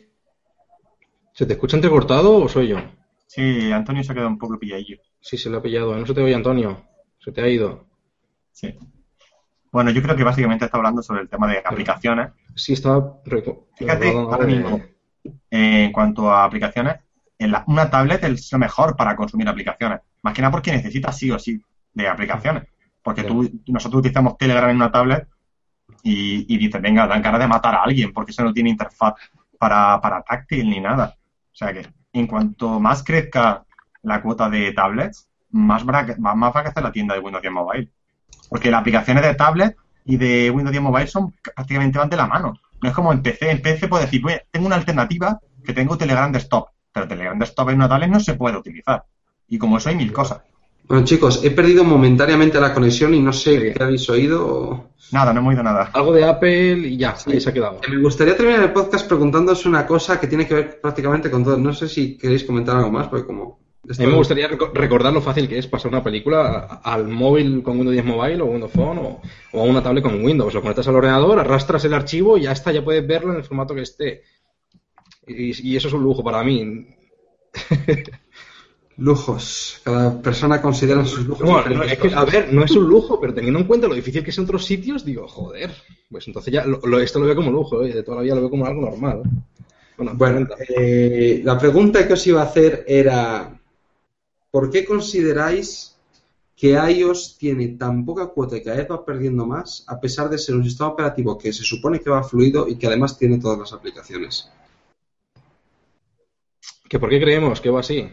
¿Se te escucha entrecortado o soy yo? Sí, Antonio se ha quedado un poco pilladillo. Sí, se lo ha pillado. No se te oye, Antonio. Se te ha ido. Sí. Bueno, yo creo que básicamente está hablando sobre el tema de aplicaciones. Sí, estaba... Fíjate, ahora mismo, eh, en cuanto a aplicaciones, en la- una tablet es lo mejor para consumir aplicaciones. Más que nada porque necesitas sí o sí de aplicaciones. Porque tú, nosotros utilizamos Telegram en una tablet y, y dices, venga, dan ganas de matar a alguien porque eso no tiene interfaz para, para táctil ni nada. O sea que en cuanto más crezca la cuota de tablets, más, más va a crecer la tienda de Windows 10 Mobile. Porque las aplicaciones de tablet y de Windows 10 Mobile son prácticamente van de la mano. No es como en PC. En PC puedes decir, "Oye, tengo una alternativa que tengo Telegram Desktop, pero Telegram Desktop en una tablet no se puede utilizar. Y como eso hay mil cosas. Bueno, chicos, he perdido momentáneamente la conexión y no sé Sí. qué habéis oído. o- Nada, no hemos oído nada. Algo de Apple y ya, ahí se ha quedado. Me gustaría terminar el podcast preguntándoos una cosa que tiene que ver prácticamente con todo. No sé si queréis comentar algo más, porque como... A mí me gustaría reco- recordar lo fácil que es pasar una película a- al móvil con Windows 10 Mobile o Windows Phone o, o a una tablet con Windows. Lo conectas al ordenador, arrastras el archivo y ya está, ya puedes verlo en el formato que esté. Y, y eso es un lujo para mí. *laughs* Lujos. Cada persona considera sus lujos. No, no, es que, a ver, no es un lujo, pero teniendo en cuenta lo difícil que es en otros sitios, digo, joder, pues entonces ya lo- lo- esto lo veo como lujo, ¿eh? de toda la vida lo veo como algo normal. Bueno, Bueno, eh, la pregunta que os iba a hacer era, ¿por qué consideráis que iOS tiene tan poca cuota y cada vez va perdiendo más, a pesar de ser un sistema operativo que se supone que va fluido y que además tiene todas las aplicaciones? ¿Que ¿Por qué creemos que va así?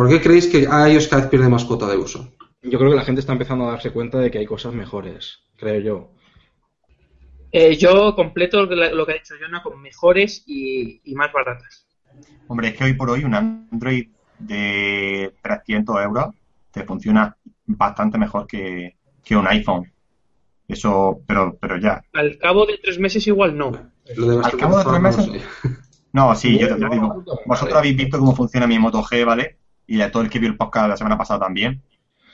¿Por qué creéis que iOS cada vez pierde más cuota de uso? Yo creo que la gente está empezando a darse cuenta de que hay cosas mejores, creo yo. Eh, yo completo lo que, ha dicho Jonah con mejores y, y más baratas. Hombre, es que hoy por hoy un Android de 300 euros te funciona bastante mejor que, que un iPhone. Eso, pero, pero ya. Al cabo de tres meses igual no. Al cabo de tres meses-. No, sí, yo te digo. Vosotros habéis visto cómo funciona mi Moto G, ¿vale? Y de todo el que vio el podcast la semana pasada también.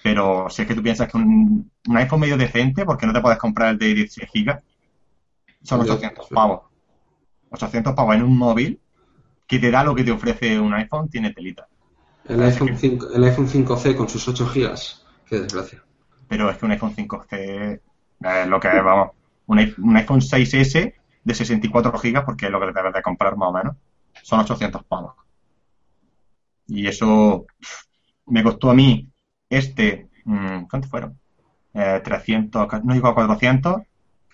Pero si es que tú piensas que un, un iPhone medio decente, porque no te puedes comprar el de 16 gigas, son Ya, 800 sí. pavos. 800 pavos en un móvil que te da lo que te ofrece un iPhone, tiene telita. El iPhone, 5, el iPhone 5C con sus 8 gigas. Qué desgracia. Pero es que un iPhone 5C es lo que es, vamos. Un, iPhone 6S de 64 gigas, porque es lo que debes de comprar más o menos, son 800 pavos. Y eso pff, me costó a mí este, mm, ¿cuánto fueron? Eh, 300, ca- no digo a 400,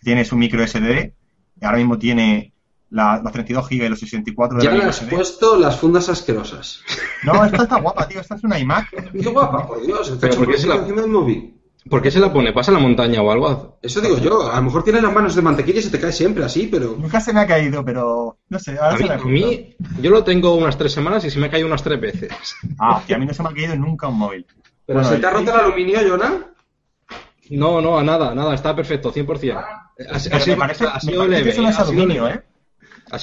tiene su micro SD, y ahora mismo tiene la- los 32 gigas y los 64 de Ya la has SD. puesto las fundas asquerosas. No, esta está guapa, tío, esta es una iMac. Qué guapa, por Dios. Está Pero hecho ¿por qué la- encima del móvil. ¿Por qué se la pone? ¿Pasa la montaña o algo? Eso digo yo. A lo mejor tienes las manos de mantequilla y se te cae siempre así, pero... Nunca se me ha caído, pero no sé, ahora A se mí, me a mí- yo lo tengo unas tres semanas y se me ha caído unas tres veces. Ah, que a mí no se me ha caído nunca un móvil. ¿Pero Bueno, se te ha roto el aluminio, Jonah? No, no, a nada, nada, está perfecto, 100%. Ha, ha sido, me parece, ha me sido parece leve. que eso no es aluminio. ¿eh?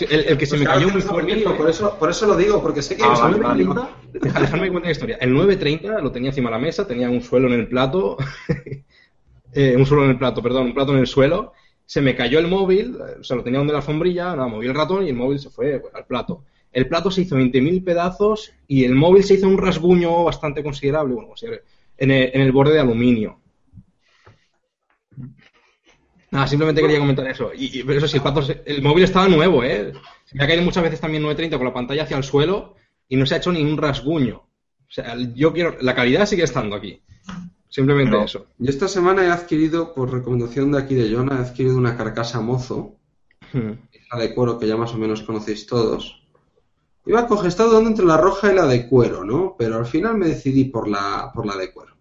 El, el que se me Pues cayó muy fuerte. Por eso, por eso lo digo, porque sé que Ah, vale, vale. aluminio. Deja- Dejadme que cuente la historia. El 930 lo tenía encima de la mesa, tenía un suelo en el plato. *laughs* eh, un suelo en el plato, perdón, un plato en el suelo. Se me cayó el móvil, o sea, lo tenía donde la alfombrilla, nada, moví el ratón y el móvil se fue pues, al plato. El plato se hizo 20.000 pedazos y el móvil se hizo un rasguño bastante considerable, bueno, considerable, en el, en el borde de aluminio. Nada, simplemente quería comentar eso. Y, eso sí, el, móvil estaba nuevo, ¿eh? Se me ha caído muchas veces también 930 con la pantalla hacia el suelo y no se ha hecho ni un rasguño. O sea, yo quiero. La calidad sigue estando aquí. Simplemente Pero- eso. Yo esta semana he adquirido, por recomendación de aquí de Jonah, he adquirido una carcasa mozo, Hmm. la de cuero que ya más o menos conocéis todos. Iba a coger, he estado dudando entre la roja y la de cuero, ¿no? Pero al final me decidí por la, por la de cuero.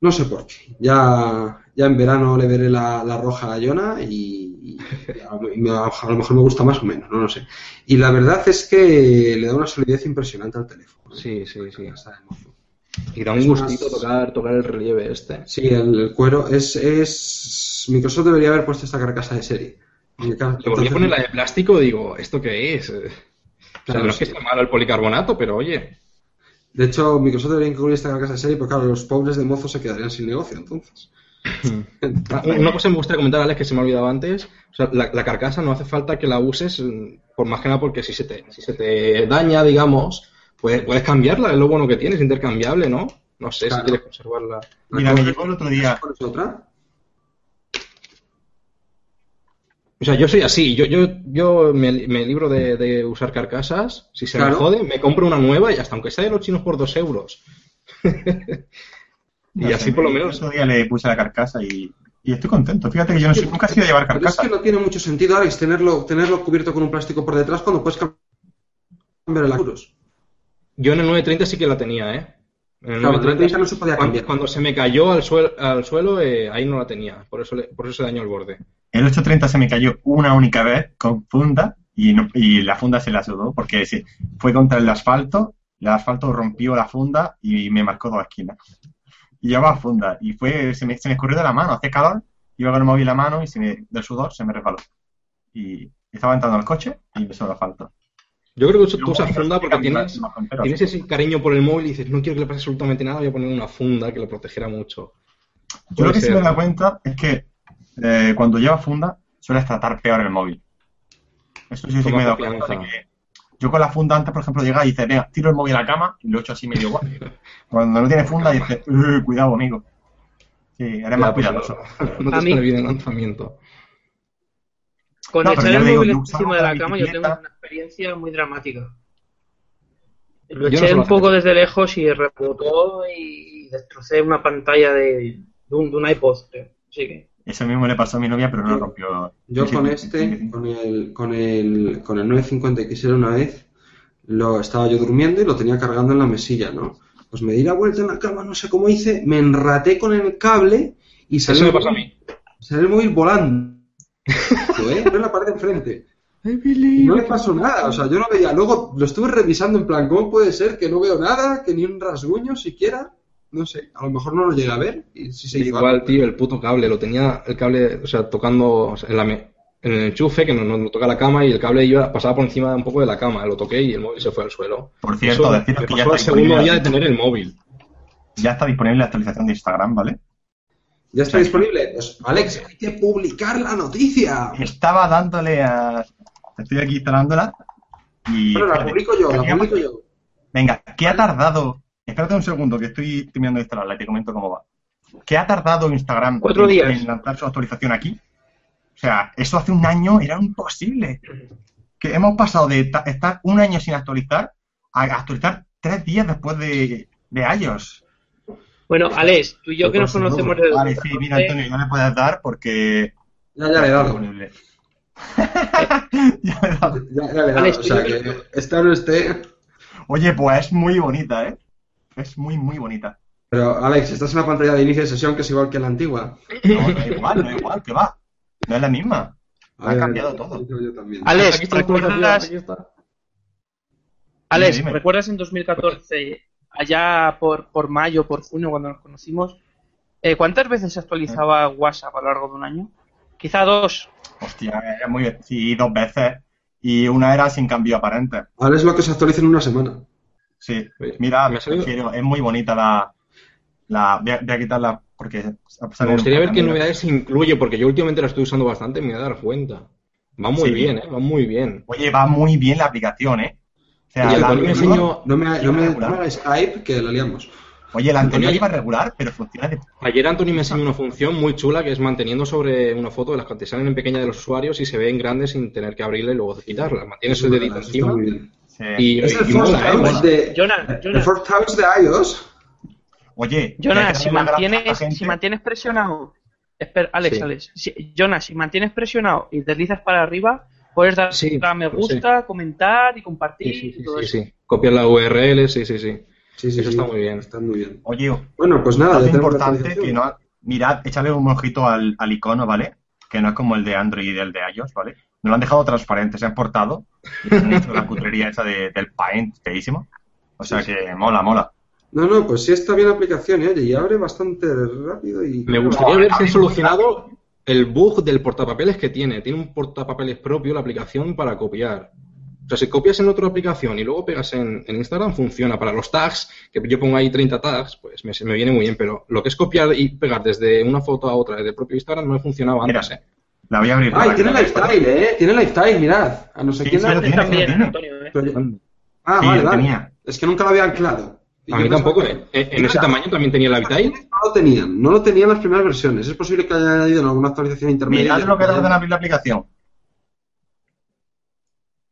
No sé por qué. Ya, ya en verano le veré la, la roja a Jonah y, y a, me- a lo mejor me gusta más o menos, no lo sé. Y la verdad es que le da una solidez impresionante al teléfono. ¿eh? Sí, sí, sí. mozo. Y da un Es gustito más- tocar, tocar el relieve este. Sí, el, el cuero es, es... Microsoft debería haber puesto esta carcasa de serie. Claro, Le volví a entonces- poner la de plástico digo, ¿esto qué es? O sea, Claro, no es que esté malo el policarbonato, pero oye. De hecho, Microsoft debería incluir esta carcasa de serie, porque claro, los pobres de mozo se quedarían sin negocio entonces. *laughs* Ah, Una cosa que me gustaría comentar, Alex, que se me ha olvidado antes. O sea, la, la carcasa no hace falta que la uses, mm, por más que nada porque si se te, si se te daña, digamos, pues puedes cambiarla, es lo bueno que tiene, es intercambiable, ¿no? No sé Claro. si quieres conservarla. Mira, me llegó el otro día. ¿Pones otra? O sea, yo soy así, yo, yo, yo me, me libro de, de usar carcasas, si se Claro. me jode, me compro una nueva y hasta aunque sea de los chinos por dos euros. *laughs* y no sé, así por lo menos otro día le puse la carcasa y, y estoy contento. Fíjate que yo no soy- nunca he sido de llevar Pero es carcasa. que no tiene mucho sentido, Alex, tenerlo, tenerlo cubierto con un plástico por detrás cuando puedes cambiar el acuros. Yo en el 930 sí que la tenía, ¿eh? En el Claro, el 930 930 no se podía cuando, cambiar. cuando se me cayó al, suelo al suelo, eh, ahí no la tenía. Por eso, le- por eso se dañó el borde. El 830 se me cayó una única vez con funda y, no- y la funda se la sudó porque fue contra el asfalto, el asfalto rompió la funda y me marcó dos esquinas. Y llevaba funda y fue, se me, se me escurrió de la mano, hace calor, iba con el móvil la mano y se me, del sudor se me resbaló. Y estaba entrando al coche y me hizo el asfalto. Yo creo que tú usas funda porque tienes, tienes ese cariño por el móvil y dices, no quiero que le pase absolutamente nada, voy a poner una funda que lo protegerá mucho. Yo lo que ser. me dado cuenta es que eh, cuando llevas funda sueles tratar peor el móvil. Eso sí, sí me he dado cuenta confianza. de que yo con la funda antes, por ejemplo, llega y dice, venga, tiro el móvil a la cama y lo echo así medio guay. *laughs* Cuando no tiene funda dice, "Eh, cuidado, amigo. Sí, eres Ya, más pues, cuidadoso. *laughs* no te sale bien el lanzamiento. Con No, echar el digo, móvil encima de la cama yo tengo una experiencia muy dramática. Lo Yo eché un poco desde lejos y rebotó y destrocé una pantalla de, de, un, de un iPod. creo. Así que Eso mismo le pasó a mi novia, pero no lo rompió. Yo con este, con el, con el, con el 950 XL una vez, lo estaba yo durmiendo y lo tenía cargando en la mesilla, ¿no? Pues me di la vuelta en la cama, no sé cómo hice, me enraté con el cable y salió, Eso me el pasa a móvil- mí. salió el móvil volando. ¿eh? No en la pared de enfrente. Y no le pasó nada, o sea, yo no veía. Luego lo estuve revisando en plan, ¿cómo puede ser que no veo nada, que ni un rasguño siquiera? No sé, a lo mejor no lo llega a ver. Y si se Igual, algo. tío, el puto cable, lo tenía el cable, o sea, tocando o sea, en, la me- en el enchufe, que no, no toca la cama, y el cable iba, pasaba por encima un poco de la cama, lo toqué y el móvil se fue al suelo. Por cierto, Eso deciros que ya está segundo disponible. día de tener el móvil. Ya está disponible la actualización de Instagram, ¿vale? ¿Ya está disponible? Pues, Alex, hay que publicar la noticia. Estaba dándole a. Estoy aquí instalándola. Y. Bueno, la publico yo, la publico yo. Venga, ¿qué ha tardado? Espérate un segundo, que estoy terminando de instalarla y te comento cómo va. ¿Qué ha tardado Instagram Cuatro en, días. en lanzar su actualización aquí? O sea, eso hace un año era imposible. Que hemos pasado de ta- estar un año sin actualizar a actualizar tres días después de, de iOS. Bueno, Alex, tú y yo que nos no, conocemos desde Vale, sí, mira, Antonio, ya le puedes dar porque. Ya, ya le he dado. disponible. *laughs* Ya le he dado. Ya, ya le he dado. Alex, O sea, que esta no esté. Oye, pues es muy bonita, ¿eh? Es muy, muy bonita. Pero, Alex, estás en la pantalla de inicio de sesión que es igual que la antigua. No, no es igual, no es igual, que va. No es la misma. Ha ver, cambiado todo. yo- yo también. Alex, Aquí ¿recuerdas, aquí está. Alex, Dime, dime. ¿recuerdas en 2014, allá por, por mayo, por junio, cuando nos conocimos, eh, cuántas veces se actualizaba WhatsApp a lo largo de un año? Quizá dos. Hostia, era muy bien. Sí, dos veces. Y una era sin cambio aparente. Ahora es lo que se actualiza en una semana. Sí. Mira, me prefiero- es muy bonita la. la voy, a, voy a quitarla porque. Me gustaría ver qué novedades incluye, porque yo últimamente la estoy usando bastante y me voy a dar cuenta. Va muy Sí. bien, ¿eh? Va muy bien. Oye, va muy bien la aplicación, ¿eh? O sea, Oye, la Antonio me anterior- enseñó- No me, no me, no me Skype, que la liamos. Oye, la anterior Antonio- iba regular, pero funciona de. Ayer Anthony me enseñó una función muy chula que es manteniendo sobre una foto de las que te salen en pequeña de los usuarios y se ve en grande sin tener que abrirla y luego quitarla. Mantienes el dedito encima. Sí. Y, Es el y mola, ¿eh? Touch Mola. de, el de iOS. Oye, Jonas, si mantienes, si mantienes presionado. Espera, Alex, Sí. Alex. Si- Jonas, si mantienes presionado y deslizas para arriba, puedes dar Sí, a me sí. gusta, comentar y compartir Sí, sí, sí, y todo sí, eso. sí. Copiar la URL, sí, sí, sí. Sí, sí, Eso sí. está muy bien. Está muy bien. Oye, Bueno, pues nada, la importante que no mirad, échale un ojito al, al icono, ¿vale? Que no es como el de Android y el de iOS, ¿vale? No lo han dejado transparente, se han portado y han hecho la cutrería esa de- del Paint feísimo. O sea que mola, mola. No, no, pues sí está bien la aplicación, y oye, y abre bastante rápido y... Me gustaría No, ver si han solucionado el bug del portapapeles que tiene. Tiene un portapapeles propio la aplicación para copiar. O sea, si copias en otra aplicación y luego pegas en, en Instagram, funciona. Para los tags, que yo pongo ahí 30 tags, pues me, me viene muy bien. Pero lo que es copiar y pegar desde una foto a otra desde el propio Instagram no me funcionaba Mira, antes. ¿eh? La voy a abrir. ¡Ay, tiene lifestyle, eh! Tiene lifestyle, mirad. A no sé Sí, quién... sí, la- lo tiene, también, tiene. Antonio, ¿eh? Pero- Ah, Sí, vale, vale. tenía. Es que nunca lo habían claro. Y A mí tampoco, que- ¿eh? En, en ese tamaño también tenía la Vitail. No lo tenían, no lo tenían las primeras versiones. Es posible que haya añadido en alguna actualización intermedia. Mirad lo que tarda en abrir la aplicación.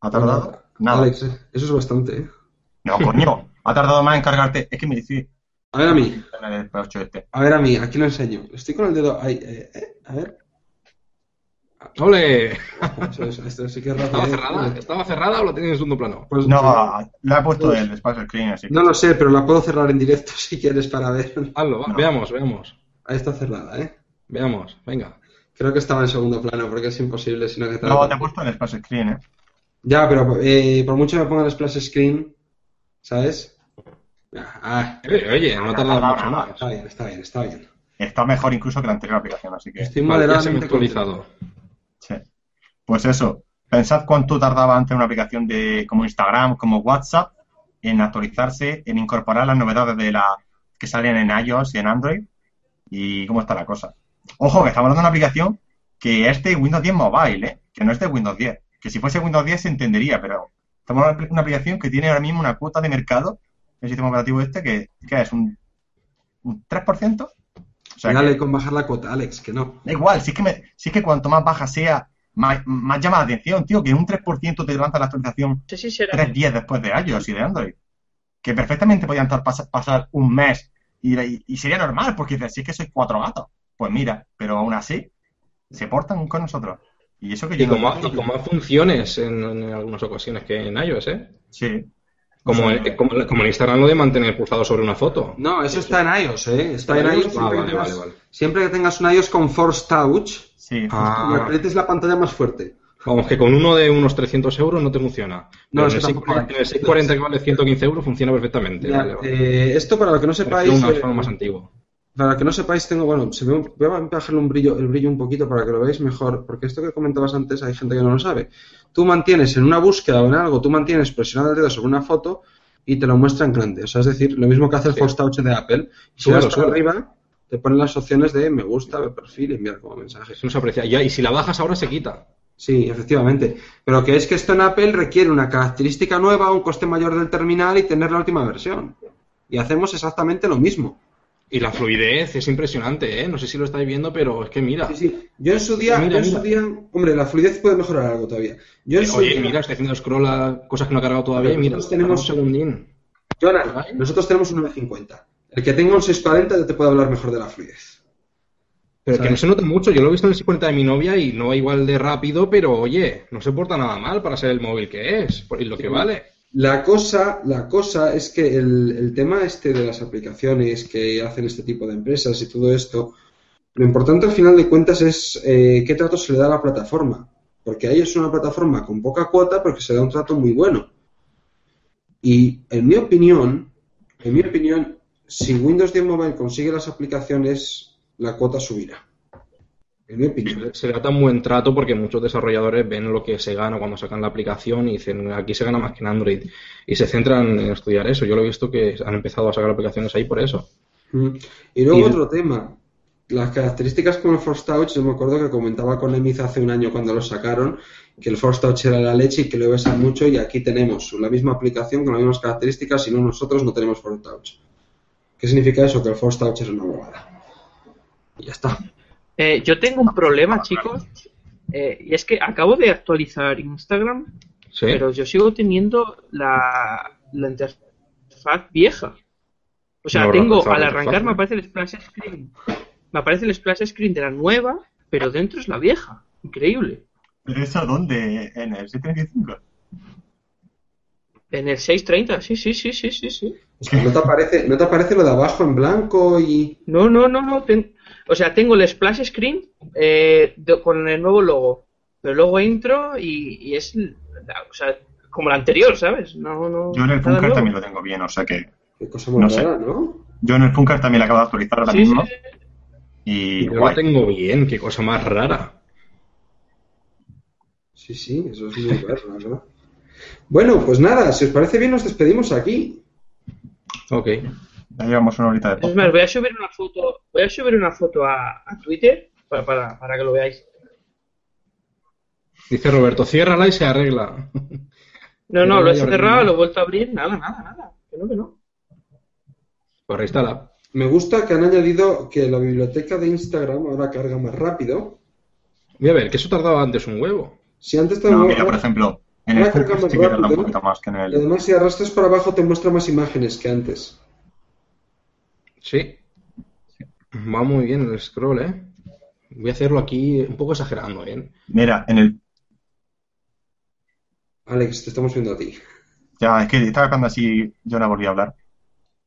¿Ha tardado? Nada. Alex, eh, eso es bastante, ¿eh? No, coño. Ha tardado más en cargarte. Es que me dice A ver a mí, en el P8 este. a ver a mí, aquí lo enseño. Estoy con el dedo ahí, eh, eh, a ver. ¡Ole! Eso, eso, esto sí que es rápido. ¿Estaba eh. cerrada? ¿Estaba cerrada o la tenías en segundo plano? Pues, No, pues, la he puesto Pues- el Splash Screen, así que... no lo sé, pero la puedo cerrar en directo *laughs* si quieres para ver. Hazlo, va, No. veamos, veamos. Ahí está cerrada, ¿eh? Veamos, venga. Creo que estaba en segundo plano porque es imposible, sino que No, te he puesto el Splash Screen, ¿eh? Ya, pero eh, por mucho que me pongan el splash screen, ¿sabes? Ah, Oye, oye, no ha tardado mucho más. está bien, está bien, está bien. Está mejor incluso que la anterior aplicación, así que... Estoy Vale, moderadamente actualizado. Sí. Pues eso, pensad cuánto tardaba antes una aplicación de como Instagram, como WhatsApp, en actualizarse, en incorporar las novedades de la que salen en iOS y en Android, y cómo está la cosa. Ojo, que estamos hablando de una aplicación que es de Windows 10 Mobile, ¿eh? que no es de Windows 10. Que si fuese Windows 10 se entendería, pero estamos hablando de una aplicación que tiene ahora mismo una cuota de mercado, el sistema operativo este, que, es un, un 3%. O sea, que- Dale con bajar la cuota, Alex, que no. Da igual, si es que, me, si es que cuanto más baja sea, más, más llama la atención, tío, que un 3% te lanza la actualización será. 3 días después de iOS y de Android. Que perfectamente podían estar pas- pasar un mes y, y- y sería normal, porque dices, si es que sois cuatro gatos. Pues mira, pero aún así, se portan con nosotros. Y eso que yo Y no- con más, y con más funciones en, en algunas ocasiones que en iOS, ¿eh? Sí. Como, en- como, como en Instagram lo de mantener pulsado sobre una foto. No, eso está en iOS, ¿eh? Está en ¿En iOS iOS? siempre, Ah, que vale, tengas, vale, vale. siempre que tengas un iOS con Force Touch Sí. Ah. y aprietes la pantalla más fuerte. Vamos, que con uno de unos 300 euros no te funciona. No, Pero eso en, el tampoco 640, hay. en el 640 que vale 115 euros funciona perfectamente. Ya, vale, vale. eh, esto para lo que no sepáis, un eh, iPhone más antiguo. Para que no sepáis, tengo, bueno, se ve un- voy a bajarle un brillo, el brillo un poquito para que lo veáis mejor, porque esto que comentabas antes hay gente que no lo sabe. Tú mantienes en una búsqueda o en algo, tú mantienes presionado el dedo sobre una foto y te lo muestra en grande. O sea, es decir, lo mismo que hace el Sí. Touch de Apple. Si Suelo, vas para arriba, te ponen las opciones de me gusta, ver perfil y enviar como mensaje. Eso no se aprecia. Ya, y si la bajas ahora se quita. Sí, efectivamente. Pero que es que esto en Apple requiere una característica nueva, un coste mayor del terminal y tener la última versión. Y hacemos exactamente lo mismo. Y la fluidez es impresionante, ¿eh? No sé si lo estáis viendo, pero es que mira. Sí, sí. Yo en su día, Mira, yo en mira. su día, hombre, la fluidez puede mejorar algo todavía. Yo en su Oye, día- mira, estoy haciendo scroll a cosas que no ha cargado todavía y mira, Nosotros tenemos- un segundín. Jonas, ¿Vale? nosotros tenemos un 950. El que tenga un 640 ya te puede hablar mejor de la fluidez. Pero que ¿Sabes? no se nota mucho. Yo lo he visto en el 640 de mi novia y no va igual de rápido, pero oye, no se porta nada mal para ser el móvil que es por- y lo que vale. La cosa, la cosa es que el, tema este de las aplicaciones que hacen este tipo de empresas y todo esto, lo importante al final de cuentas es eh, qué trato se le da a la plataforma. Porque ahí es una plataforma con poca cuota, pero que se da un trato muy bueno. Y en mi opinión, en mi opinión, si Windows 10 Mobile consigue las aplicaciones, la cuota subirá. En mi opinión. Se da tan buen trato porque muchos desarrolladores ven lo que se gana cuando sacan la aplicación y dicen, aquí se gana más que en Android. Y se centran en estudiar eso. Yo lo he visto que han empezado a sacar aplicaciones ahí por eso. Mm. Y luego Y- otro tema. Las características con el Force Touch, yo me acuerdo que comentaba con Emiz hace un año cuando lo sacaron, que el Force Touch era la leche y que lo besan mucho y aquí tenemos la misma aplicación con las mismas características y no nosotros no tenemos Force Touch. ¿Qué significa eso? Que el Force Touch es una bobada. Y ya está. Eh, yo tengo un problema, chicos, eh, y es que acabo de actualizar Instagram Sí. pero yo sigo teniendo la, la interfaz vieja. O sea, No, tengo, al arrancar me aparece el splash screen. Me aparece el splash screen de la nueva, pero dentro es la vieja. Increíble. ¿Pero eso dónde? ¿En el 735? En el 630, sí, sí, sí, sí, sí, sí. ¿no te aparece, no te aparece lo de abajo en blanco y... No, no, no, no. ten- O sea, tengo el splash screen eh, de- con el nuevo logo. Pero luego entro y, y es o sea, como la anterior, ¿sabes? No, no. Yo en el nuevo. también lo tengo bien, o sea que. Qué cosa No sé. rara, ¿no? Yo en el Funker también lo acabo de actualizar ahora Sí, mismo. sí. Y Yo lo tengo bien, qué cosa más rara. Sí, sí, eso es muy raro. Bueno, pues nada, si os parece bien nos despedimos aquí. Ok. Ya llevamos una horita de Es podcast. más, voy a subir una foto, voy a subir una foto a, a Twitter para, para, para que lo veáis. Dice Roberto, ciérrala y se arregla. No, no, *laughs* no lo he cerrado, lo he vuelto a abrir, nada, nada, nada. Que no, que no. Pues reinstala. Me gusta que han añadido que la biblioteca de Instagram ahora carga más rápido. Voy a ver, que eso tardaba antes un huevo. Si antes te No, mira, por ejemplo, en el sí que tarda un poquito más que en Y el. además si arrastras para abajo te muestra más imágenes que antes. Sí. Va muy bien el scroll, ¿eh? Voy a hacerlo aquí un poco exagerando, ¿eh? Mira, en el. Alex, te estamos viendo a ti. Ya, es que estaba cuando así yo no volví a hablar.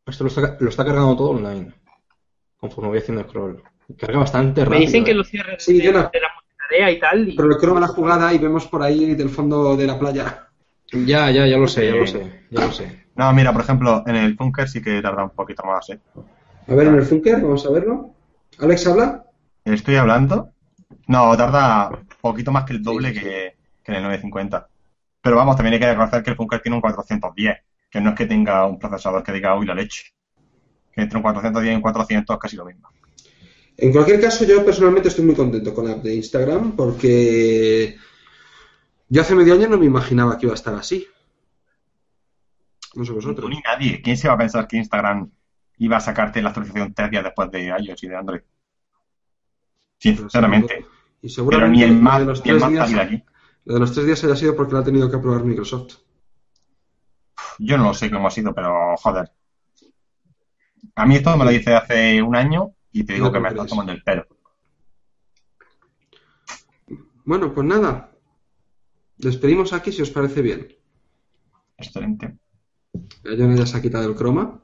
Esto lo está, lo está cargando todo online. Conforme voy haciendo scroll. Carga bastante rápido. Me dicen que ¿eh? lo cierres Sí, de, yo no. de la tarea y tal. Y... Pero el croma la jugada y vemos por ahí del fondo de la playa. Ya, ya, ya lo sé, ya lo sé, ya lo sé. No, mira, por ejemplo, en el Funker sí que tarda un poquito más, ¿eh? A ver, en el Funker, vamos a verlo. Alex, habla. Estoy hablando. No, tarda un poquito más que el doble que, que en el 950. Pero vamos, también hay que reconocer que el Funker tiene un 410, que no es que tenga un procesador que diga, uy, la leche. Que entre un 410 y un 400 es casi lo mismo. En cualquier caso, yo personalmente estoy muy contento con la app de Instagram porque yo hace medio año no me imaginaba que iba a estar así. No sé Tú vosotros. ni nadie. ¿Quién se va a pensar que Instagram iba a sacarte la actualización tres días después de iOS y de Android? Sinceramente. Y Pero seguramente ni el lo más, de los ni el tres más días, aquí. lo de los tres días haya sido porque lo ha tenido que aprobar Microsoft. Yo no lo sé cómo ha sido, pero joder. A mí esto me lo dice hace un año y te digo No que me lo está crees. tomando el pelo. Bueno, pues nada. Despedimos aquí si os parece bien. Excelente. Ya ya se ha quitado el croma.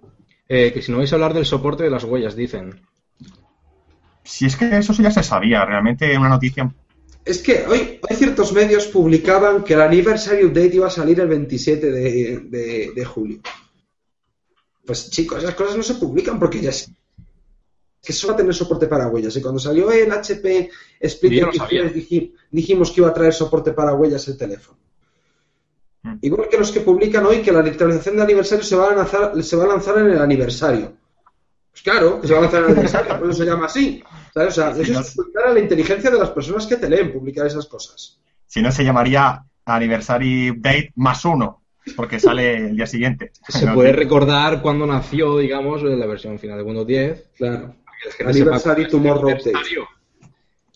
Eh, que si no vais a hablar del soporte de las huellas, dicen. Si es que eso ya se sabía, realmente una noticia. Es que hoy, hoy ciertos medios publicaban que el Anniversary Update iba a salir el 27 de, de- de julio. Pues chicos, esas cosas no se publican porque ya es que solo va a tener soporte para huellas. Y cuando salió el HP Split Yo no X3, sabía. diji- dijimos que iba a traer soporte para huellas el teléfono. Mm. Igual que los que publican hoy que la actualización de aniversario se va a lanzar, se va a lanzar en el aniversario. Pues claro, que se va a lanzar en el aniversario, por eso se llama así. ¿Sabes? O sea, Sí, eso no- es ocultar a la inteligencia de las personas que te leen publicar esas cosas. Si no, se llamaría Anniversary Update más uno, porque sale el día siguiente. Se No, puede sí. recordar cuando nació, digamos, la versión final de Windows 10. Claro. Anniversary cuándo Tomorrow Update. aniversario.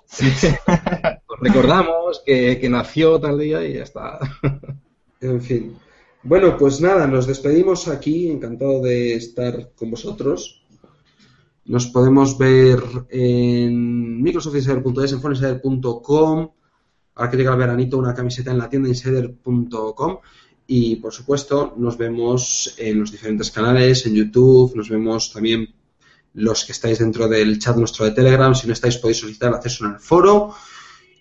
*laughs* Recordamos que, que nació tal día y ya está. *laughs* En fin. Bueno, pues nada, nos despedimos aquí. Encantado de estar con vosotros. Nos podemos ver en microsoftinsider.es, en foninsider.com. Ahora que llega el veranito, una camiseta en la tienda insider.com. Y por supuesto, nos vemos en los diferentes canales, en YouTube. Nos vemos también los que estáis dentro del chat nuestro de Telegram. Si no estáis, podéis solicitar acceso en el foro.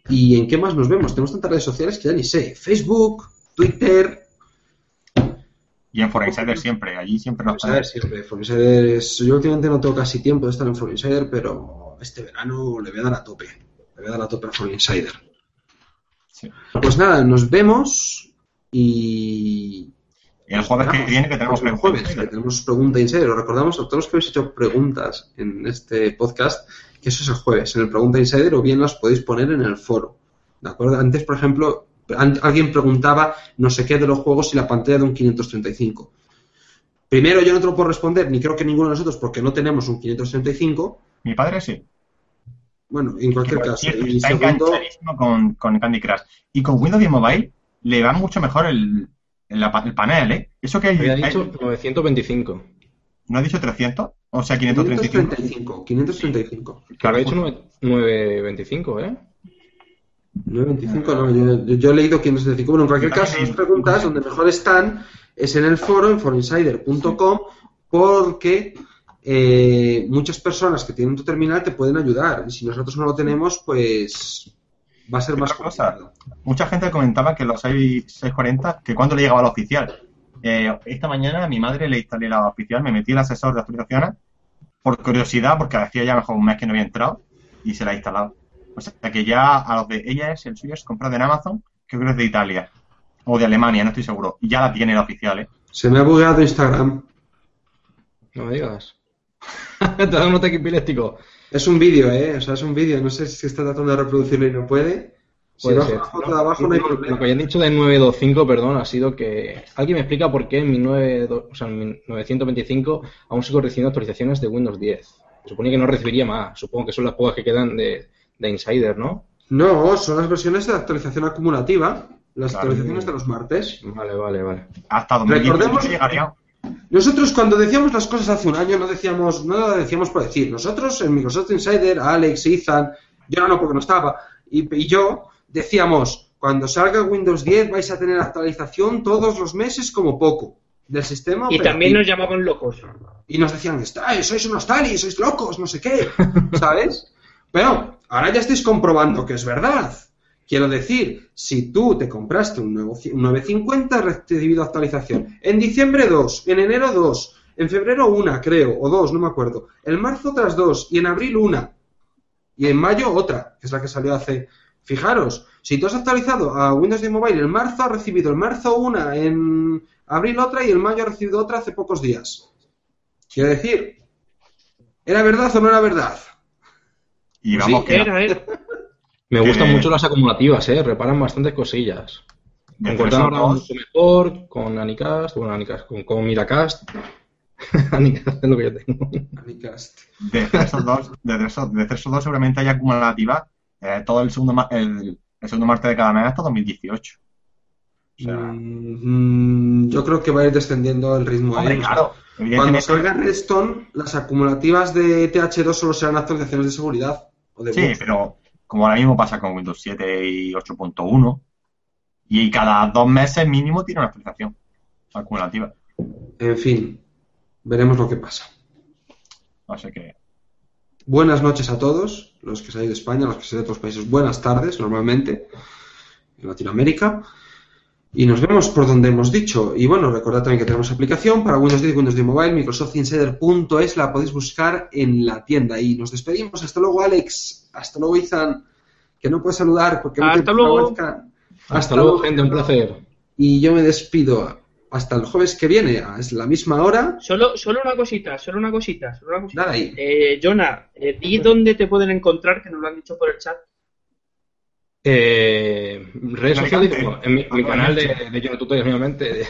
¿Y en qué más nos vemos? Tenemos tantas redes sociales que ya ni sé. Facebook, Twitter. Y en For Insider siempre, allí siempre nos Forinsider siempre. Forinsider es- Yo últimamente no tengo casi tiempo de estar en Forinsider, pero este verano le voy a dar a tope. Le voy a dar a tope a Forinsider. Sí. Pues nada, nos vemos y. El jueves que viene que tenemos el preguntas jueves, Insider. que tenemos pregunta Insider. Os recordamos a todos los que habéis hecho preguntas en este podcast que eso es el jueves, en el Pregunta Insider, o bien las podéis poner en el foro. ¿De acuerdo? Antes, por ejemplo, alguien preguntaba no sé qué de los juegos y la pantalla de un 535. Primero, yo no te lo puedo responder, ni creo que ninguno de nosotros, porque no tenemos un 535. Mi padre sí. Bueno, en cualquier caso. Y está segundo, enganchadísimo con, con Candy Crush. Y con Windows 10 Mobile le va mucho mejor el, el, panel, ¿eh? Eso que hay, hay- dicho 925. ¿No has dicho 300? O sea, 535. 535. 535. Claro, he dicho 9- 925, ¿eh? 925, no, yo, he leído 535. Bueno, en cualquier caso, las preguntas donde mejor están es en el foro, en foroinsider.com, porque eh, muchas personas que tienen tu terminal te pueden ayudar. Y si nosotros no lo tenemos, pues va a ser más cosa. Mucha gente comentaba que los 6, 640, que cuando le llegaba la oficial. Eh, esta mañana a mi madre le instalé la oficial, me metí el asesor de actualizaciones por curiosidad, porque hacía ya mejor un mes que no había entrado y se la he instalado. O sea que ya a los de ella es el suyo es comprado en Amazon, que creo que es de Italia o de Alemania, no estoy seguro. Y ya la tiene la oficial, ¿eh? Se me ha bugueado Instagram. No me digas. Te da un ataque epiléptico. Es un vídeo, ¿eh? O sea, es un vídeo. No sé si está tratando de reproducirlo y no puede. Si foto de abajo no hay Lo problema. que habían dicho del 925, perdón, ha sido que alguien me explica por qué en mi, 9, o sea, en mi 925 aún sigo recibiendo actualizaciones de Windows 10. Se suponía que no recibiría más. Supongo que son las pocas que quedan de, de Insider, ¿no? No, son las versiones de actualización acumulativa. Las Claro. actualizaciones de los martes. Vale, vale, vale. Hasta 2018 Recordemos- llegaría. Nosotros cuando decíamos las cosas hace un año no decíamos, no lo decíamos por decir. Nosotros en Microsoft Insider, Alex, Ethan, yo no, porque no estaba, y, y yo decíamos, cuando salga Windows 10 vais a tener actualización todos los meses como poco del sistema Y operativo. también nos llamaban locos. Y nos decían, "Está- sois unos talis, sois locos, no sé qué, *laughs* ¿sabes? Pero ahora ya estáis comprobando que es verdad. Quiero decir, si tú te compraste un, nuevo, un 950, has recibido actualización. En diciembre 2, en enero 2, en febrero una, creo, o dos, no me acuerdo. En marzo otras dos, y en abril una. Y en mayo otra, que es la que salió hace... Fijaros, si tú has actualizado a Windows 10 Mobile en marzo, has recibido en marzo una, en abril otra y en mayo has recibido otra hace pocos días. Quiero decir, ¿era verdad o no era verdad? Y Pues vamos sí, que Era, era. *laughs* Me gustan mucho las acumulativas, ¿eh? Reparan bastantes cosillas. de Encuentran ahora 302, mucho mejor con Anicast, bueno, Anicast, con, con Miracast. *laughs* Anicast es lo que yo tengo. Anicast. de 302, de 302, de 302 seguramente hay acumulativa eh, todo el segundo, el, el segundo martes de cada mes hasta 2018. O sea, Mm, yo creo que va a ir descendiendo el ritmo. hombre, ¿eh? claro. Cuando salga Redstone, las acumulativas de TH2 solo serán actualizaciones de seguridad. De sí, pero como ahora mismo pasa con Windows 7 y 8.1, y cada dos meses mínimo tiene una actualización acumulativa. En fin, veremos lo que pasa. Así que, Buenas noches a todos, los que seáis de España, los que seáis de otros países. Buenas tardes, normalmente, en Latinoamérica. Y nos vemos por donde hemos dicho. Y bueno, recordad también que tenemos aplicación para Windows 10 y Windows 10 Mobile, microsoftinsider.es, la podéis buscar en la tienda. Y nos despedimos. Hasta luego, Alex. Hasta luego, Ethan, que no puedes saludar porque no te Hasta luego. webcam. Hasta, luego, gente, un placer. Y yo me despido hasta el jueves que viene, a la misma hora. Solo, solo una cosita, solo una cosita, solo una cosita. Dale ahí. Eh, Jonah, eh, di dónde te pueden encontrar, que nos lo han dicho por el chat. Eh, redes sociales, bueno, en mi, mi Ah, canal de, de Jonah Tutorials, obviamente.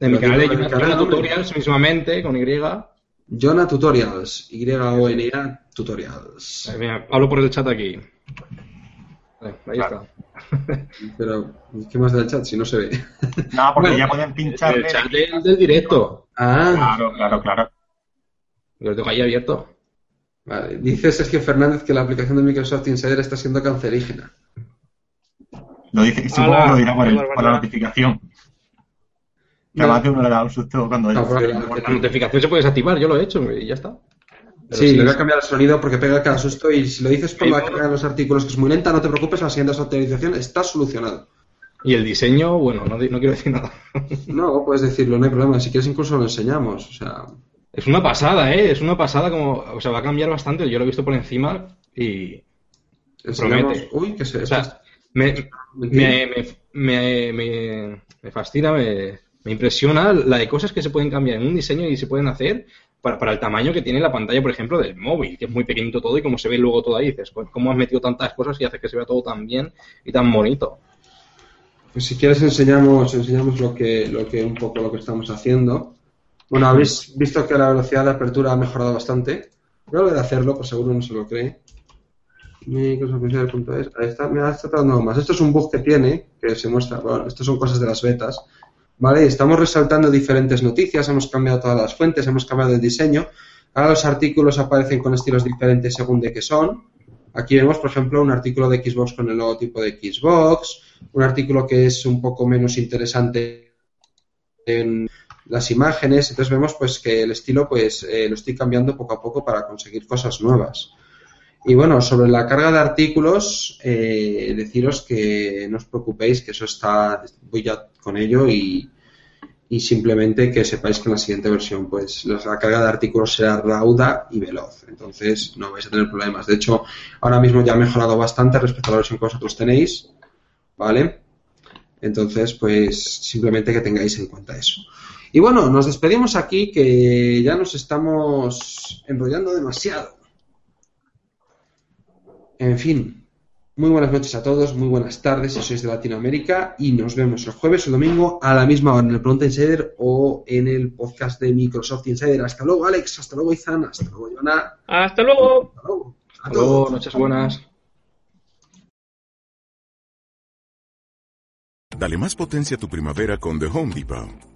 en mi canal de hombre. Tutorials, mismamente, con Y. Jonah Tutorials. Y-O-N-A Tutorials. Eh, mira, hablo por el chat aquí. Vale, ahí Claro. está. *laughs* Pero, ¿qué más da el chat si no se ve? nada, porque Bueno, ya pueden pinchar. El chat del, del directo. Ah, Claro, claro, claro. Yo lo tengo ahí abierto. Vale. Dice Sergio Fernández que la aplicación de Microsoft Insider está siendo cancerígena. Lo dice, supongo que lo dirá por, el- la notificación. Que No. a más de uno le da un susto cuando No, la- La notificación se puede desactivar, yo lo he hecho y ya está. Pero Sí, sí, le voy a cambiar el sonido porque pega cada susto y si lo dices por la carga de los artículos que es muy lenta, no te preocupes, la siguiente actualización está solucionado. Y el diseño, bueno, no, no quiero decir nada. No, puedes decirlo, no hay problema. Si quieres incluso lo enseñamos. O sea, Es una pasada, ¿eh? Es una pasada como... O sea, va a cambiar bastante. Yo lo he visto por encima y... Promete. Uy, ¿qué sé? O sea, me, me, me, me, me- me fascina, me, me impresiona la de cosas que se pueden cambiar en un diseño y se pueden hacer para, para el tamaño que tiene la pantalla, por ejemplo, del móvil, que es muy pequeñito todo y como se ve luego todo ahí. Dices, "Pues, ¿cómo has metido tantas cosas y haces que se vea todo tan bien y tan bonito? Pues si quieres enseñamos, enseñamos lo que, lo que un poco lo que estamos haciendo. Bueno, habéis visto que la velocidad de apertura ha mejorado bastante. Voy a volver a hacerlo, pues seguro no se lo cree. Microsoft.es. Ahí está, mira, está tratando más. Esto es un bug que tiene, que se muestra, bueno, esto son cosas de las betas, ¿vale? Estamos resaltando diferentes noticias, hemos cambiado todas las fuentes, hemos cambiado el diseño. Ahora los artículos aparecen con estilos diferentes según de qué son. Aquí vemos, por ejemplo, un artículo de Xbox con el logotipo de Xbox, un artículo que es un poco menos interesante en las imágenes. Entonces vemos pues que el estilo pues eh, lo estoy cambiando poco a poco para conseguir cosas nuevas. Y bueno, sobre la carga de artículos, eh, deciros que no os preocupéis, que eso está, voy ya con ello y, y simplemente que sepáis que en la siguiente versión pues la carga de artículos será rauda y veloz. Entonces no vais a tener problemas. De hecho, ahora mismo ya ha mejorado bastante respecto a la versión que vosotros tenéis. ¿Vale? Entonces, pues simplemente que tengáis en cuenta eso. Y bueno, nos despedimos aquí que ya nos estamos enrollando demasiado. En fin, muy buenas noches a todos, muy buenas tardes si sois de Latinoamérica y nos vemos el jueves o domingo a la misma hora en el Pregunta Insider o en el podcast de Microsoft Insider. Hasta luego, Alex. Hasta luego, Izan. Hasta luego, Joana. Hasta luego. Hasta luego. A Hasta luego, todos. noches buenas. Dale más potencia a tu primavera con The Home Depot.